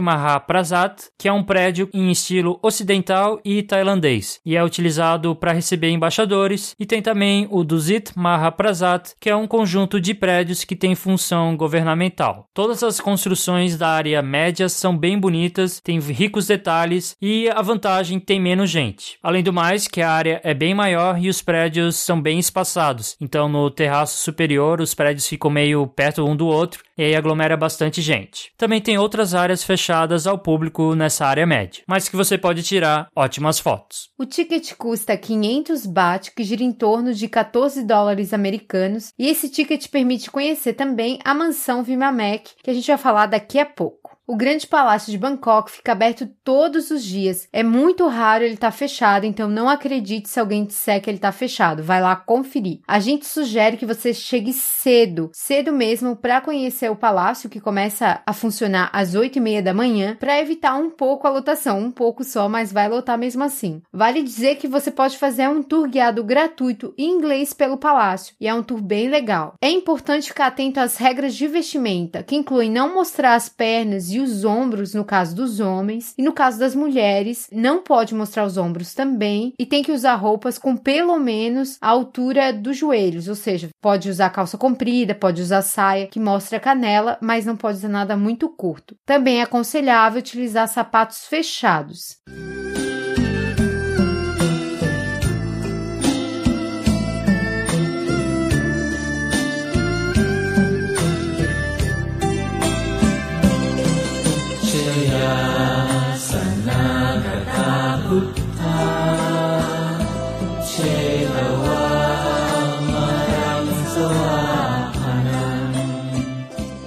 Mahaprasat, que é um prédio em estilo ocidental e tailandês e é utilizado para receber embaixadores. E tem também o Dusit Maha Prasat, que é um conjunto de prédios que tem função governamental. Todas as construções da área média são bem bonitas, têm ricos detalhes e a vantagem tem menos gente. Além do mais, que a área é bem maior e os prédios são bem espaçados. Então, no terraço superior, os prédios ficam meio perto um do outro e aí aglomera bastante gente. Também tem outras áreas fechadas ao público nessa área média, mas que você pode tirar ótimas fotos. O ticket custa 500 baht, que gira em torno de 14 dólares americanos, e esse ticket permite conhecer também a mansão Vimamek, que a gente vai falar daqui a pouco. O Grande Palácio de Bangkok fica aberto todos os dias. É muito raro ele estar tá fechado, então não acredite se alguém disser que ele está fechado. Vai lá conferir. A gente sugere que você chegue cedo, cedo mesmo, para conhecer o palácio que começa a funcionar às 8 e meia da manhã, para evitar um pouco a lotação, um pouco só, mas vai lotar mesmo assim. Vale dizer que você pode fazer um tour guiado gratuito em inglês pelo palácio e é um tour bem legal. É importante ficar atento às regras de vestimenta, que incluem não mostrar as pernas e os ombros no caso dos homens, e no caso das mulheres, não pode mostrar os ombros também, e tem que usar roupas com pelo menos a altura dos joelhos, ou seja, pode usar calça comprida, pode usar saia que mostra a canela, mas não pode usar nada muito curto. Também é aconselhável utilizar sapatos fechados.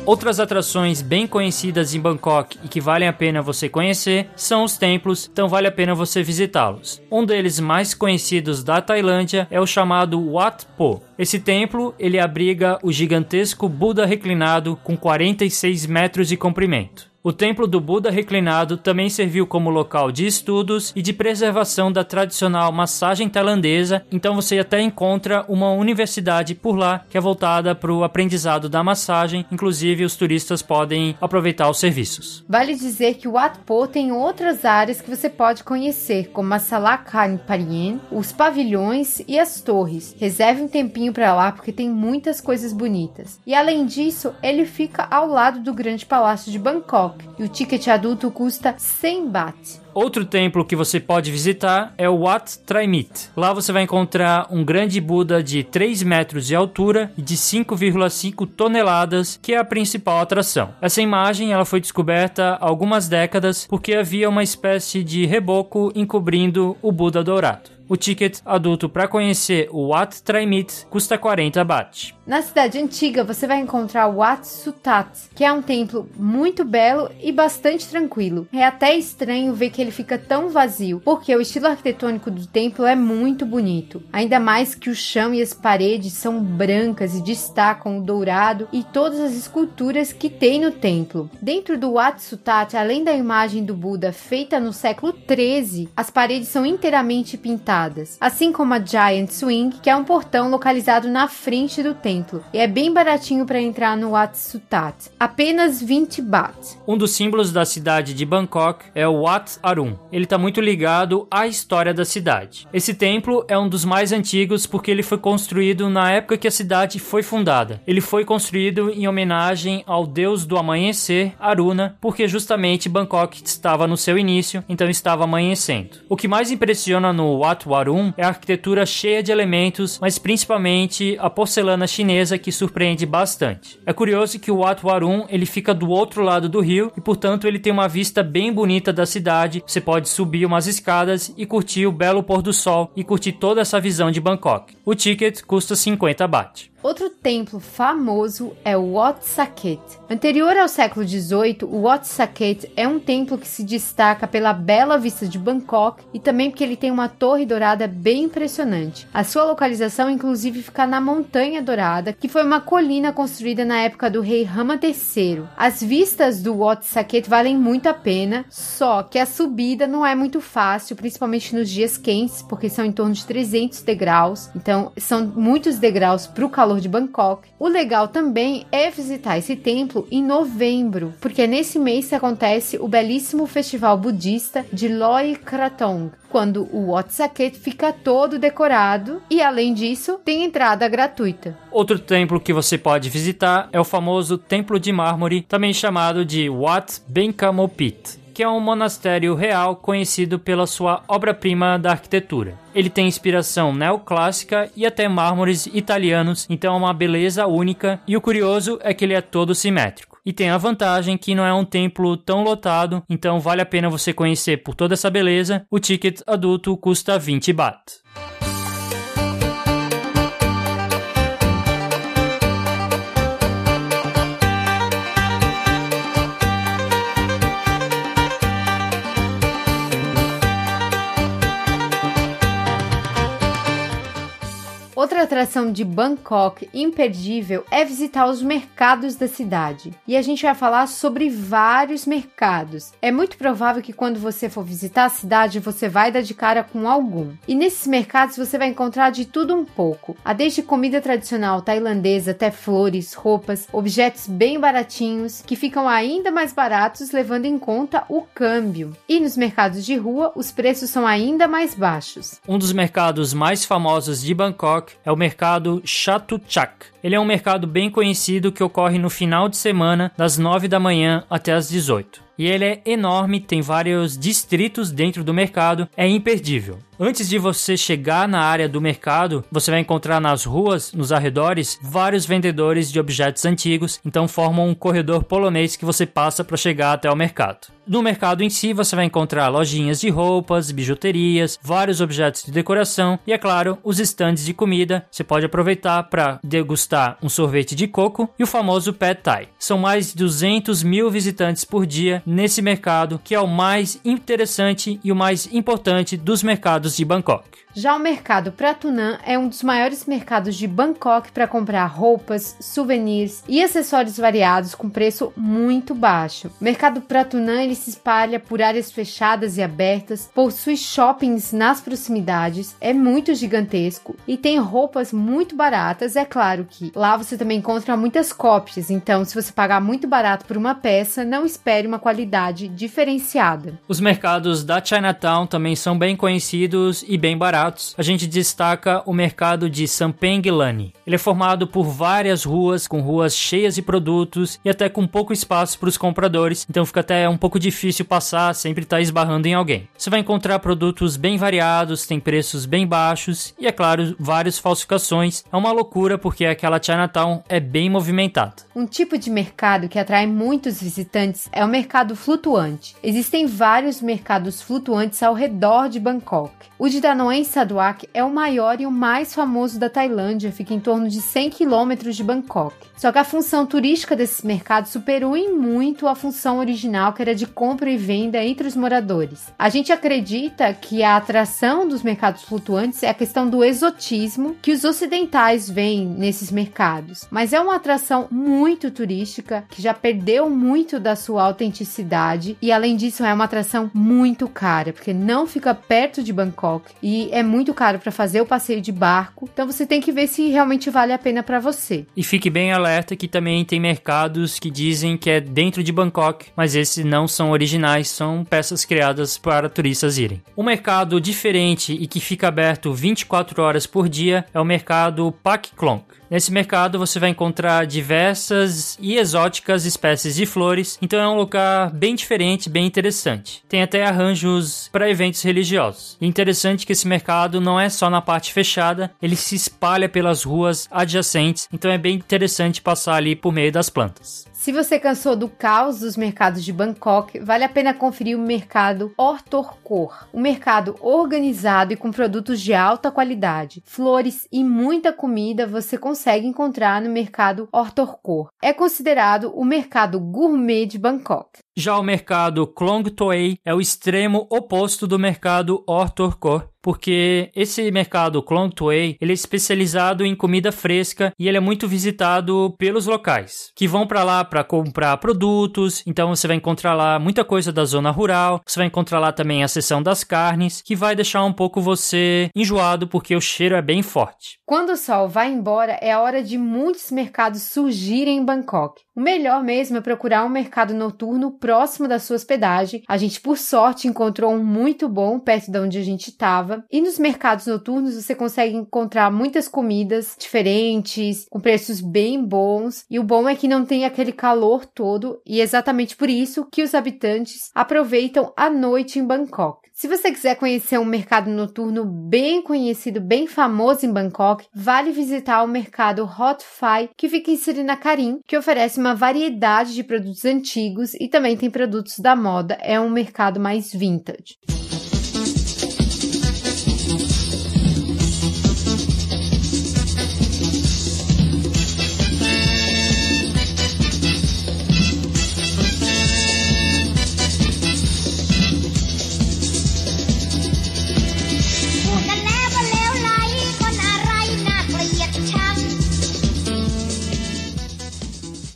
Outras atrações bem conhecidas em Bangkok e que valem a pena você conhecer são os templos, então vale a pena você visitá-los. Um deles mais conhecidos da Tailândia é o chamado Wat Po. Esse templo, ele abriga o gigantesco Buda reclinado com 46 metros de comprimento. O templo do Buda reclinado também serviu como local de estudos e de preservação da tradicional massagem tailandesa, então você até encontra uma universidade por lá que é voltada para o aprendizado da massagem, inclusive os turistas podem aproveitar os serviços. Vale dizer que o Wat Po tem outras áreas que você pode conhecer, como a Sala Khan Parien, os pavilhões e as torres. Reserve um tempinho para lá porque tem muitas coisas bonitas. E além disso, ele fica ao lado do Grande Palácio de Bangkok, e o ticket adulto custa 100 baht. Outro templo que você pode visitar é o Wat Traimit. Lá você vai encontrar um grande Buda de 3 metros de altura e de 5,5 toneladas, que é a principal atração. Essa imagem ela foi descoberta há algumas décadas porque havia uma espécie de reboco encobrindo o Buda dourado. O ticket adulto para conhecer o Wat Traimit custa 40 baht. Na cidade antiga, você vai encontrar o Wat Sutat, que é um templo muito belo e bastante tranquilo. É até estranho ver que ele fica tão vazio, porque o estilo arquitetônico do templo é muito bonito. Ainda mais que o chão e as paredes são brancas e destacam o dourado e todas as esculturas que tem no templo. Dentro do Wat Sutat, além da imagem do Buda feita no século 13, as paredes são inteiramente pintadas, assim como a Giant Swing, que é um portão localizado na frente do templo e é bem baratinho para entrar no Wat Sutat, apenas 20 baht. Um dos símbolos da cidade de Bangkok é o Wat Arun. Ele está muito ligado à história da cidade. Esse templo é um dos mais antigos porque ele foi construído na época que a cidade foi fundada. Ele foi construído em homenagem ao deus do amanhecer, Aruna, porque justamente Bangkok estava no seu início, então estava amanhecendo. O que mais impressiona no Wat Arun é a arquitetura cheia de elementos, mas principalmente a porcelana chinesa que surpreende bastante. É curioso que o Wat Warun ele fica do outro lado do rio e portanto ele tem uma vista bem bonita da cidade. Você pode subir umas escadas e curtir o belo pôr do sol e curtir toda essa visão de Bangkok. O ticket custa 50 baht. Outro templo famoso é o Wat Saket. Anterior ao século XVIII, o Wat Saket é um templo que se destaca pela bela vista de Bangkok e também porque ele tem uma torre dourada bem impressionante. A sua localização, inclusive, fica na Montanha Dourada, que foi uma colina construída na época do rei Rama III. As vistas do Wat Saket valem muito a pena, só que a subida não é muito fácil, principalmente nos dias quentes, porque são em torno de 300 degraus, então são muitos degraus para o calor de Bangkok. O legal também é visitar esse templo em novembro, porque é nesse mês acontece o belíssimo festival budista de Loi Krathong, quando o Wat Saket fica todo decorado e além disso tem entrada gratuita. Outro templo que você pode visitar é o famoso Templo de Mármore, também chamado de Wat Benkamopit que é um monastério real conhecido pela sua obra-prima da arquitetura. Ele tem inspiração neoclássica e até mármores italianos, então é uma beleza única, e o curioso é que ele é todo simétrico. E tem a vantagem que não é um templo tão lotado, então vale a pena você conhecer por toda essa beleza. O ticket adulto custa 20 baht. Outra atração de Bangkok imperdível é visitar os mercados da cidade. E a gente vai falar sobre vários mercados. É muito provável que quando você for visitar a cidade, você vai dar de cara com algum. E nesses mercados você vai encontrar de tudo um pouco. A desde comida tradicional tailandesa até flores, roupas, objetos bem baratinhos que ficam ainda mais baratos levando em conta o câmbio. E nos mercados de rua, os preços são ainda mais baixos. Um dos mercados mais famosos de Bangkok é o mercado Chatuchak. Ele é um mercado bem conhecido que ocorre no final de semana, das 9 da manhã até as 18 e ele é enorme, tem vários distritos dentro do mercado, é imperdível. Antes de você chegar na área do mercado, você vai encontrar nas ruas, nos arredores, vários vendedores de objetos antigos, então formam um corredor polonês que você passa para chegar até o mercado. No mercado em si, você vai encontrar lojinhas de roupas, bijuterias, vários objetos de decoração e, é claro, os estandes de comida. Você pode aproveitar para degustar um sorvete de coco e o famoso Pad Thai. São mais de 200 mil visitantes por dia nesse mercado, que é o mais interessante e o mais importante dos mercados de Bangkok. Já o mercado Pratunam é um dos maiores mercados de Bangkok para comprar roupas, souvenirs e acessórios variados com preço muito baixo. O mercado Pratunam ele se espalha por áreas fechadas e abertas, possui shoppings nas proximidades, é muito gigantesco e tem roupas muito baratas. É claro que lá você também encontra muitas cópias, então se você pagar muito barato por uma peça, não espere uma qualidade diferenciada. Os mercados da Chinatown também são bem conhecidos e bem baratos a gente destaca o mercado de Sampeng-Lani. Ele é formado por várias ruas, com ruas cheias de produtos e até com pouco espaço para os compradores, então fica até um pouco difícil passar, sempre está esbarrando em alguém. Você vai encontrar produtos bem variados, tem preços bem baixos e, é claro, várias falsificações. É uma loucura porque aquela Chinatown é bem movimentada. Um tipo de mercado que atrai muitos visitantes é o mercado flutuante. Existem vários mercados flutuantes ao redor de Bangkok. O de Danoen Saduak é o maior e o mais famoso da Tailândia, fica em torno de 100 quilômetros de Bangkok. Só que a função turística desses mercados superou em muito a função original, que era de compra e venda entre os moradores. A gente acredita que a atração dos mercados flutuantes é a questão do exotismo que os ocidentais veem nesses mercados, mas é uma atração muito turística que já perdeu muito da sua autenticidade e além disso é uma atração muito cara, porque não fica perto de Bangkok e é muito caro para fazer o passeio de barco. Então você tem que ver se realmente vale a pena para você. E fique bem alerta que também tem mercados que dizem que é dentro de Bangkok, mas esses não são originais, são peças criadas para turistas irem. Um mercado diferente e que fica aberto 24 horas por dia é o mercado Pak Klong. Nesse mercado você vai encontrar diversas e exóticas espécies de flores, então é um lugar bem diferente, bem interessante. Tem até arranjos para eventos religiosos. E interessante que esse mercado não é só na parte fechada, ele se espalha pelas ruas adjacentes, então é bem interessante passar ali por meio das plantas. Se você cansou do caos dos mercados de Bangkok, vale a pena conferir o mercado Hortorcor, um mercado organizado e com produtos de alta qualidade. Flores e muita comida você consegue encontrar no mercado Hortorcor. É considerado o mercado gourmet de Bangkok. Já o mercado Klong Toei é o extremo oposto do mercado Hortorcor, porque esse mercado Klong Toei ele é especializado em comida fresca e ele é muito visitado pelos locais que vão para lá para comprar produtos. Então você vai encontrar lá muita coisa da zona rural. Você vai encontrar lá também a seção das carnes, que vai deixar um pouco você enjoado porque o cheiro é bem forte. Quando o sol vai embora, é a hora de muitos mercados surgirem em Bangkok. O melhor mesmo é procurar um mercado noturno próximo da sua hospedagem. A gente, por sorte, encontrou um muito bom perto de onde a gente estava. E nos mercados noturnos você consegue encontrar muitas comidas diferentes, com preços bem bons. E o bom é que não tem aquele calor todo, e é exatamente por isso que os habitantes aproveitam a noite em Bangkok. Se você quiser conhecer um mercado noturno bem conhecido, bem famoso em Bangkok, vale visitar o mercado Hot Fai, que fica em Sirinacarim, que oferece uma variedade de produtos antigos e também tem produtos da moda. É um mercado mais vintage.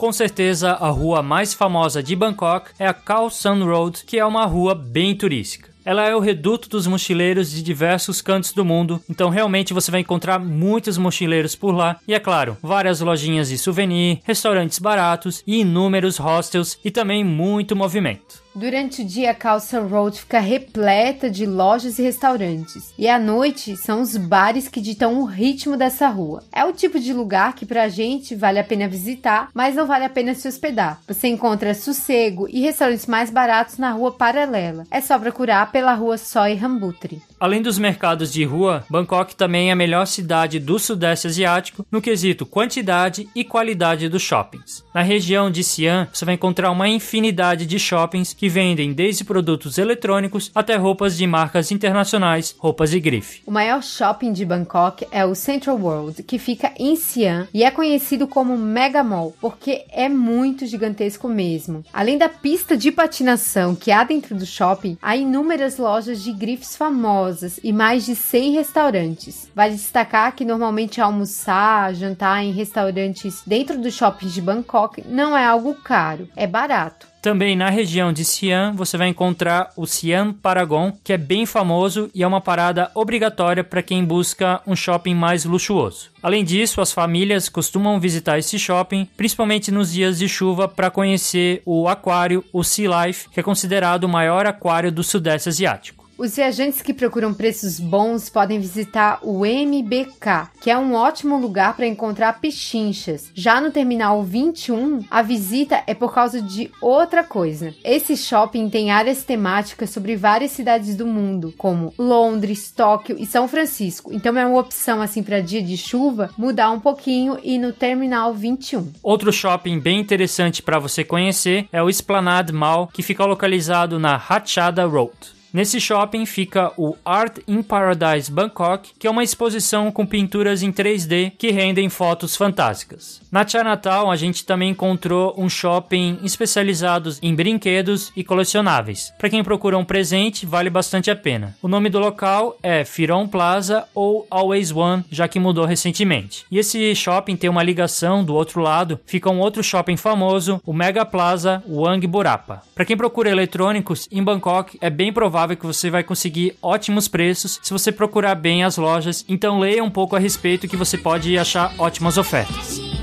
Com certeza, a rua mais famosa de Bangkok é a Khao San Road, que é uma rua bem turística. Ela é o reduto dos mochileiros de diversos cantos do mundo, então realmente você vai encontrar muitos mochileiros por lá e, é claro, várias lojinhas de souvenir, restaurantes baratos e inúmeros hostels e também muito movimento. Durante o dia, Carlson Road fica repleta de lojas e restaurantes, e à noite são os bares que ditam o ritmo dessa rua. É o tipo de lugar que pra gente vale a pena visitar, mas não vale a pena se hospedar. Você encontra sossego e restaurantes mais baratos na rua paralela. É só procurar pela rua Soi Rambutri. Além dos mercados de rua, Bangkok também é a melhor cidade do Sudeste Asiático no quesito quantidade e qualidade dos shoppings. Na região de Siam, você vai encontrar uma infinidade de shoppings que vendem desde produtos eletrônicos até roupas de marcas internacionais, roupas de grife. O maior shopping de Bangkok é o Central World, que fica em Siam e é conhecido como Mega Mall, porque é muito gigantesco mesmo. Além da pista de patinação que há dentro do shopping, há inúmeras lojas de grifes famosas e mais de 100 restaurantes. Vale destacar que normalmente almoçar, jantar em restaurantes dentro dos shoppings de Bangkok não é algo caro, é barato. Também na região de Siam você vai encontrar o Siam Paragon, que é bem famoso e é uma parada obrigatória para quem busca um shopping mais luxuoso. Além disso, as famílias costumam visitar esse shopping, principalmente nos dias de chuva, para conhecer o aquário, o Sea Life, que é considerado o maior aquário do Sudeste Asiático. Os viajantes que procuram preços bons podem visitar o MBK, que é um ótimo lugar para encontrar pechinchas. Já no terminal 21, a visita é por causa de outra coisa. Esse shopping tem áreas temáticas sobre várias cidades do mundo, como Londres, Tóquio e São Francisco. Então é uma opção assim para dia de chuva mudar um pouquinho e no terminal 21. Outro shopping bem interessante para você conhecer é o Esplanade Mall, que fica localizado na Ratchada Road. Nesse shopping fica o Art in Paradise Bangkok, que é uma exposição com pinturas em 3D que rendem fotos fantásticas. Na Chinatown, a gente também encontrou um shopping especializado em brinquedos e colecionáveis. Para quem procura um presente, vale bastante a pena. O nome do local é Firon Plaza ou Always One, já que mudou recentemente. E esse shopping tem uma ligação do outro lado, fica um outro shopping famoso, o Mega Plaza Wang Burapa. Para quem procura eletrônicos, em Bangkok é bem provável que você vai conseguir ótimos preços se você procurar bem as lojas, então leia um pouco a respeito que você pode achar ótimas ofertas.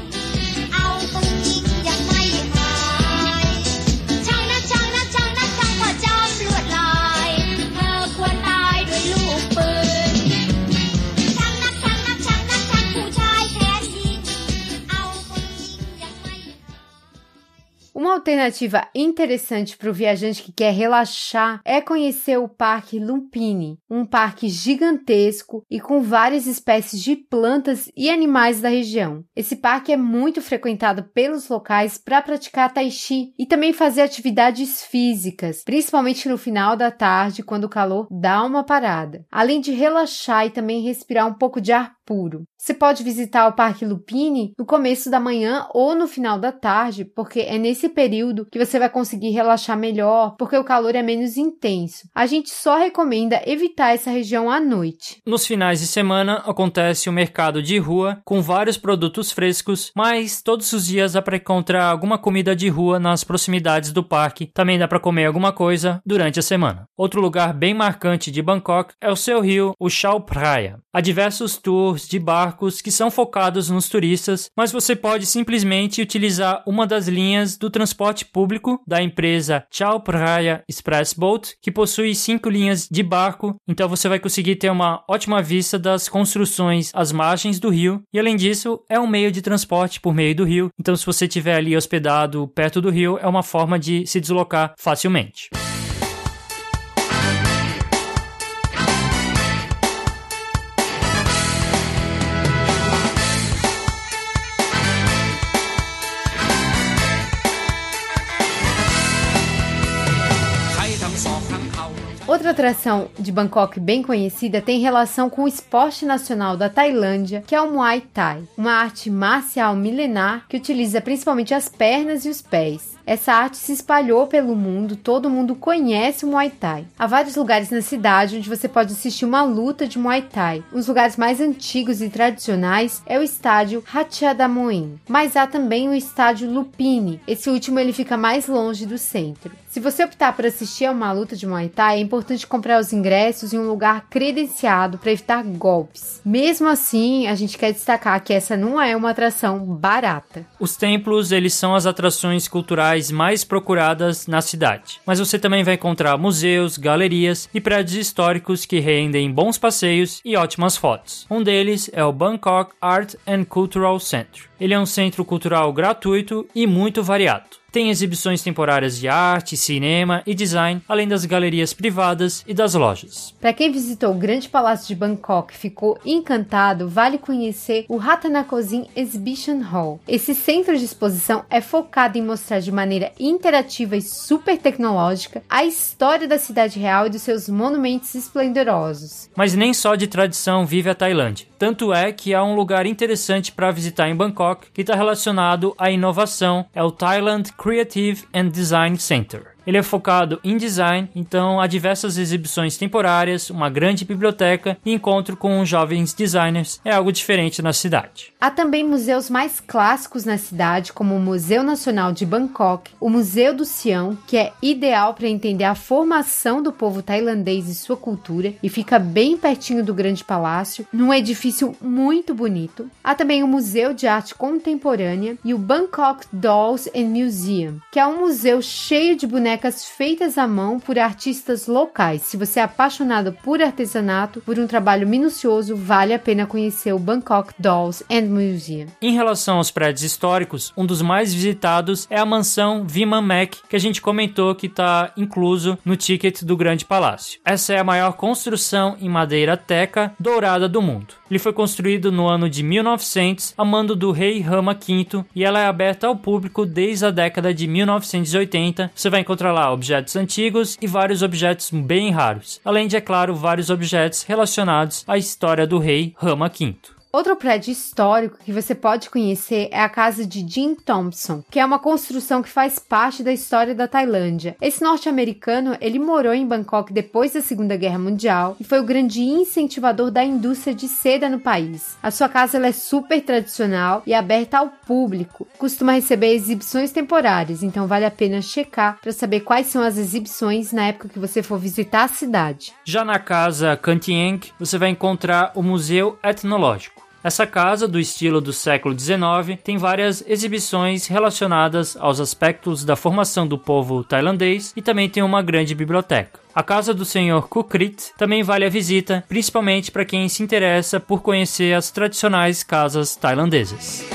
Uma alternativa interessante para o viajante que quer relaxar é conhecer o Parque Lumpini, um parque gigantesco e com várias espécies de plantas e animais da região. Esse parque é muito frequentado pelos locais para praticar tai chi e também fazer atividades físicas, principalmente no final da tarde, quando o calor dá uma parada. Além de relaxar e também respirar um pouco de ar puro. Você pode visitar o Parque Lupini no começo da manhã ou no final da tarde, porque é nesse período que você vai conseguir relaxar melhor, porque o calor é menos intenso. A gente só recomenda evitar essa região à noite. Nos finais de semana acontece o mercado de rua com vários produtos frescos, mas todos os dias dá para encontrar alguma comida de rua nas proximidades do parque. Também dá para comer alguma coisa durante a semana. Outro lugar bem marcante de Bangkok é o seu rio, o Chao Phraya. Há diversos tours de barcos que são focados nos turistas, mas você pode simplesmente utilizar uma das linhas do transporte público da empresa Chao Phraya Express Boat, que possui cinco linhas de barco, então você vai conseguir ter uma ótima vista das construções às margens do rio, e além disso, é um meio de transporte por meio do rio, então se você estiver ali hospedado perto do rio, é uma forma de se deslocar facilmente. Outra atração de Bangkok bem conhecida tem relação com o esporte nacional da Tailândia, que é o Muay Thai, uma arte marcial milenar que utiliza principalmente as pernas e os pés. Essa arte se espalhou pelo mundo, todo mundo conhece o Muay Thai. Há vários lugares na cidade onde você pode assistir uma luta de Muay Thai. Um dos lugares mais antigos e tradicionais é o estádio Ratchadamoin, mas há também o estádio Lupini. Esse último ele fica mais longe do centro. Se você optar por assistir a uma luta de Muay Thai, é importante comprar os ingressos em um lugar credenciado para evitar golpes. Mesmo assim, a gente quer destacar que essa não é uma atração barata. Os templos, eles são as atrações culturais mais procuradas na cidade. Mas você também vai encontrar museus, galerias e prédios históricos que rendem bons passeios e ótimas fotos. Um deles é o Bangkok Art and Cultural Center. Ele é um centro cultural gratuito e muito variado. Tem exibições temporárias de arte, cinema e design, além das galerias privadas e das lojas. Para quem visitou o Grande Palácio de Bangkok e ficou encantado, vale conhecer o Ratanakosin Exhibition Hall. Esse centro de exposição é focado em mostrar de maneira interativa e super tecnológica a história da cidade real e dos seus monumentos esplendorosos. Mas nem só de tradição vive a Tailândia. Tanto é que há um lugar interessante para visitar em Bangkok que está relacionado à inovação, é o Thailand Creative and Design Center. Ele é focado em design, então há diversas exibições temporárias, uma grande biblioteca e encontro com jovens designers. É algo diferente na cidade. Há também museus mais clássicos na cidade, como o Museu Nacional de Bangkok, o Museu do Sião, que é ideal para entender a formação do povo tailandês e sua cultura, e fica bem pertinho do Grande Palácio, num edifício muito bonito. Há também o Museu de Arte Contemporânea e o Bangkok Dolls and Museum, que é um museu cheio de bonecas feitas à mão por artistas locais. Se você é apaixonado por artesanato, por um trabalho minucioso, vale a pena conhecer o Bangkok Dolls and Museum. Em relação aos prédios históricos, um dos mais visitados é a mansão Viman Mac, que a gente comentou que está incluso no ticket do Grande Palácio. Essa é a maior construção em madeira teca dourada do mundo. Ele foi construído no ano de 1900 a mando do rei Rama V e ela é aberta ao público desde a década de 1980. Você vai encontrar lá objetos antigos e vários objetos bem raros, além de, é claro, vários objetos relacionados à história do rei Rama V. Outro prédio histórico que você pode conhecer é a casa de Jim Thompson, que é uma construção que faz parte da história da Tailândia. Esse norte-americano, ele morou em Bangkok depois da Segunda Guerra Mundial e foi o grande incentivador da indústria de seda no país. A sua casa é super tradicional e aberta ao público. Costuma receber exibições temporárias, então vale a pena checar para saber quais são as exibições na época que você for visitar a cidade. Já na casa Kantieng, você vai encontrar o Museu Etnológico. Essa casa, do estilo do século XIX, tem várias exibições relacionadas aos aspectos da formação do povo tailandês e também tem uma grande biblioteca. A casa do Sr. Kukrit também vale a visita, principalmente para quem se interessa por conhecer as tradicionais casas tailandesas.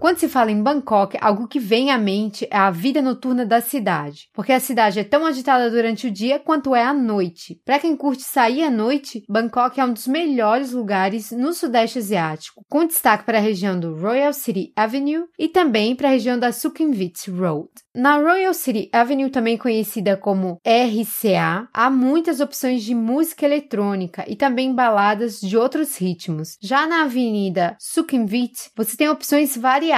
Quando se fala em Bangkok, algo que vem à mente é a vida noturna da cidade, porque a cidade é tão agitada durante o dia quanto é à noite. Para quem curte sair à noite, Bangkok é um dos melhores lugares no Sudeste Asiático, com destaque para a região do Royal City Avenue e também para a região da Sukhumvit Road. Na Royal City Avenue, também conhecida como RCA, há muitas opções de música eletrônica e também baladas de outros ritmos. Já na Avenida Sukhumvit, você tem opções variadas,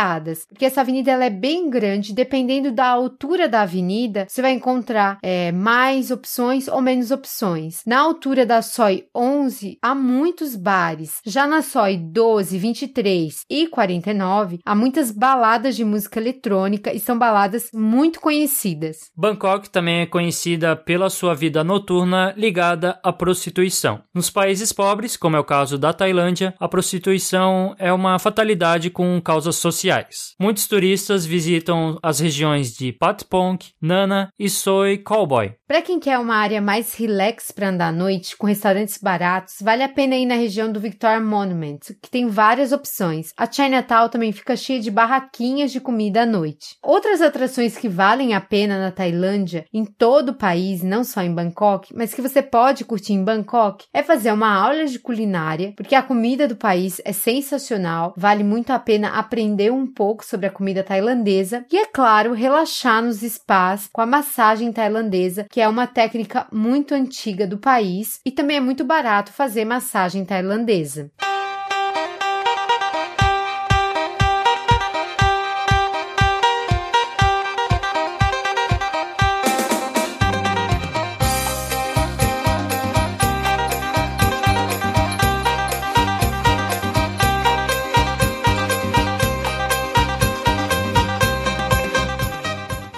porque essa avenida ela é bem grande, dependendo da altura da avenida, você vai encontrar é, mais opções ou menos opções. Na altura da SOI 11, há muitos bares. Já na SOI 12, 23 e 49, há muitas baladas de música eletrônica e são baladas muito conhecidas. Bangkok também é conhecida pela sua vida noturna ligada à prostituição. Nos países pobres, como é o caso da Tailândia, a prostituição é uma fatalidade com causas sociais. Muitos turistas visitam as regiões de Patpong, Nana e Soi Cowboy. Para quem quer uma área mais relax para andar à noite, com restaurantes baratos, vale a pena ir na região do Victoria Monument, que tem várias opções. A Chinatown também fica cheia de barraquinhas de comida à noite. Outras atrações que valem a pena na Tailândia, em todo o país, não só em Bangkok, mas que você pode curtir em Bangkok, é fazer uma aula de culinária, porque a comida do país é sensacional, vale muito a pena aprender um pouco sobre a comida tailandesa e, é claro, relaxar nos spas com a massagem tailandesa, que é uma técnica muito antiga do país e também é muito barato fazer massagem tailandesa.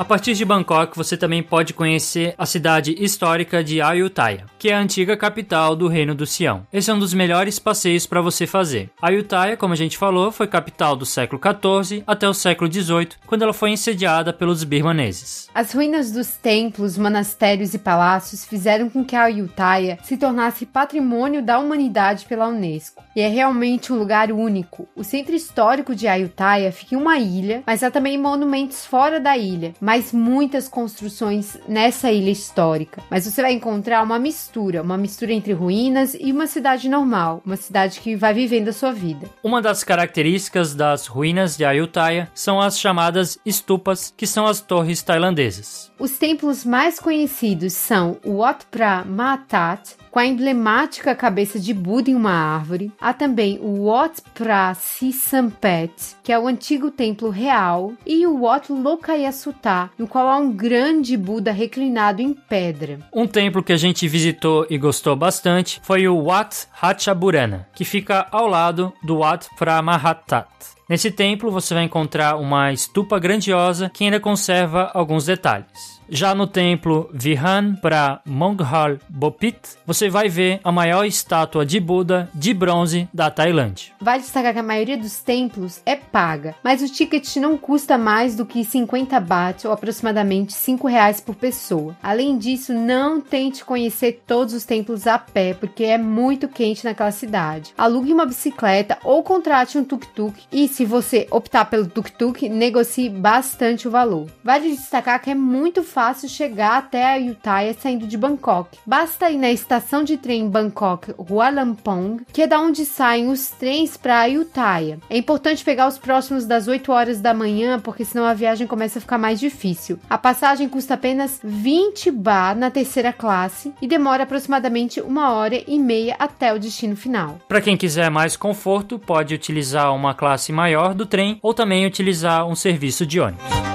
A partir de Bangkok, você também pode conhecer a cidade histórica de Ayutthaya, que é a antiga capital do Reino do Sião. Esse é um dos melhores passeios para você fazer. Ayutthaya, como a gente falou, foi capital do século XIV até o século XVIII, quando ela foi insediada pelos birmaneses. As ruínas dos templos, monastérios e palácios fizeram com que Ayutthaya se tornasse patrimônio da humanidade pela Unesco. E é realmente um lugar único. O centro histórico de Ayutthaya fica em uma ilha, mas há também monumentos fora da ilha, mais muitas construções nessa ilha histórica. Mas você vai encontrar uma mistura, uma mistura entre ruínas e uma cidade normal, uma cidade que vai vivendo a sua vida. Uma das características das ruínas de Ayutthaya são as chamadas estupas, que são as torres tailandesas. Os templos mais conhecidos são o Wat Phra Mahat, com a emblemática cabeça de Buda em uma árvore. Há também o Wat Phra Sisampet, que é o antigo templo real, e o Wat Lokayasutta, no qual há um grande Buda reclinado em pedra. Um templo que a gente visitou e gostou bastante foi o Wat Hatchaburana, que fica ao lado do Wat Phra Mahatat. Nesse templo você vai encontrar uma estupa grandiosa que ainda conserva alguns detalhes. Já no templo Vihan para Monghal Bopit, você vai ver a maior estátua de Buda de bronze da Tailândia. Vale destacar que a maioria dos templos é paga, mas o ticket não custa mais do que 50 baht ou aproximadamente 5 reais por pessoa. Além disso, não tente conhecer todos os templos a pé, porque é muito quente naquela cidade. Alugue uma bicicleta ou contrate um tuk-tuk e, se você optar pelo tuk-tuk, negocie bastante o valor. Vale destacar que é muito fácil chegar até a Ayutthaya saindo de Bangkok. Basta ir na estação de trem Bangkok Hualampong, que é da onde saem os trens para Ayutthaya. É importante pegar os próximos das 8 horas da manhã, porque senão a viagem começa a ficar mais difícil. A passagem custa apenas 20 baht na terceira classe e demora aproximadamente uma hora e meia até o destino final. Para quem quiser mais conforto, pode utilizar uma classe maior do trem ou também utilizar um serviço de ônibus.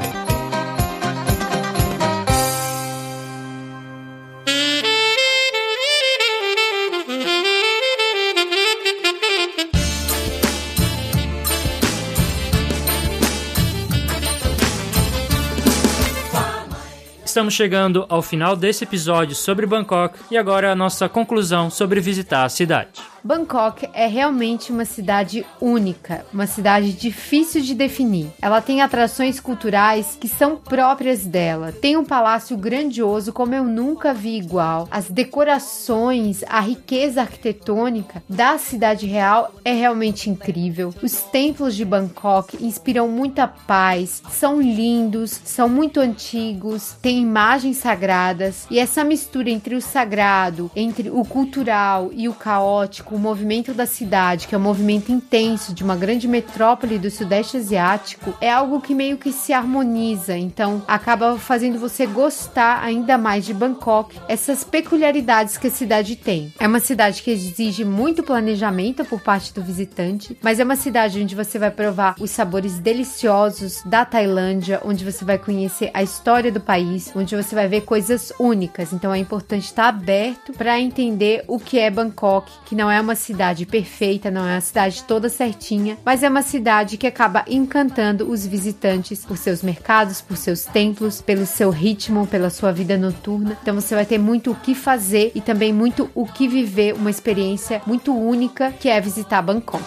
Estamos chegando ao final desse episódio sobre Bangkok e agora a nossa conclusão sobre visitar a cidade. Bangkok é realmente uma cidade única, uma cidade difícil de definir. Ela tem atrações culturais que são próprias dela. Tem um palácio grandioso como eu nunca vi igual. As decorações, a riqueza arquitetônica da cidade real é realmente incrível. Os templos de Bangkok inspiram muita paz, são lindos, são muito antigos, têm imagens sagradas e essa mistura entre o sagrado, entre o cultural e o caótico o movimento da cidade, que é um movimento intenso de uma grande metrópole do Sudeste Asiático, é algo que meio que se harmoniza. Então, acaba fazendo você gostar ainda mais de Bangkok, essas peculiaridades que a cidade tem. É uma cidade que exige muito planejamento por parte do visitante, mas é uma cidade onde você vai provar os sabores deliciosos da Tailândia, onde você vai conhecer a história do país, onde você vai ver coisas únicas. Então, é importante estar aberto para entender o que é Bangkok, que não é uma cidade perfeita, não é uma cidade toda certinha, mas é uma cidade que acaba encantando os visitantes por seus mercados, por seus templos, pelo seu ritmo, pela sua vida noturna. Então você vai ter muito o que fazer e também muito o que viver, uma experiência muito única que é visitar Bangkok.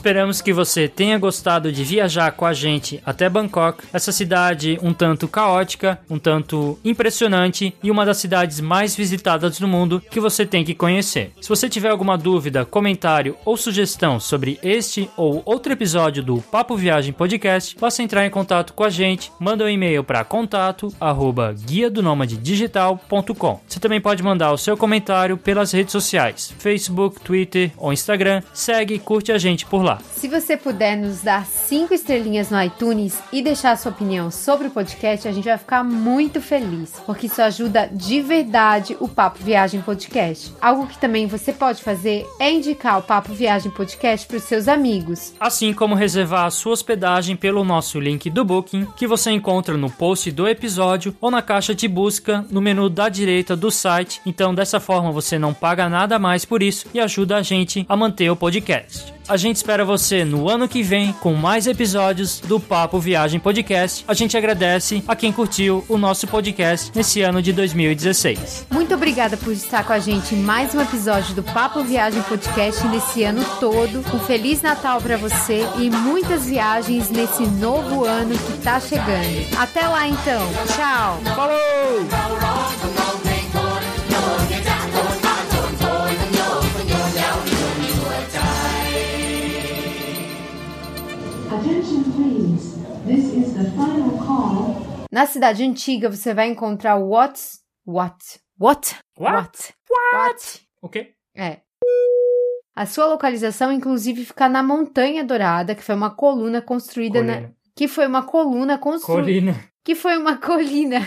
Esperamos que você tenha gostado de viajar com a gente até Bangkok, essa cidade um tanto caótica, um tanto impressionante e uma das cidades mais visitadas do mundo que você tem que conhecer. Se você tiver alguma dúvida, comentário ou sugestão sobre este ou outro episódio do Papo Viagem Podcast, possa entrar em contato com a gente, manda um e-mail para contato arroba guia do digital.com. Você também pode mandar o seu comentário pelas redes sociais, Facebook, Twitter ou Instagram. Segue e curte a gente por lá. Se você puder nos dar cinco estrelinhas no iTunes e deixar sua opinião sobre o podcast, a gente vai ficar muito feliz, porque isso ajuda de verdade o Papo Viagem Podcast. Algo que também você pode fazer é indicar o Papo Viagem Podcast para os seus amigos. Assim como reservar a sua hospedagem pelo nosso link do Booking, que você encontra no post do episódio ou na caixa de busca no menu da direita do site. Então, dessa forma, você não paga nada mais por isso e ajuda a gente a manter o podcast. A gente espera você no ano que vem com mais episódios do Papo Viagem Podcast. A gente agradece a quem curtiu o nosso podcast nesse ano de 2016. Muito obrigada por estar com a gente em mais um episódio do Papo Viagem Podcast nesse ano todo. Um Feliz Natal para você e muitas viagens nesse novo ano que tá chegando. Até lá então. Tchau. Falou! Na cidade antiga você vai encontrar o What's What? What? What? What? O quê? É. A sua localização, inclusive, fica na Montanha Dourada, que foi uma coluna construída na. Colina. Que foi uma coluna construída. Colina. Que foi uma colina.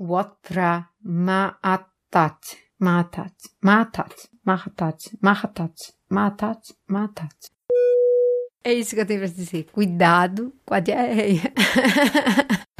Watra Maatat. Maatat. Maatat. Maatat. Maatat. Maatat. Maatat. É isso que eu tenho pra dizer. Cuidado com a diarreia. <laughs>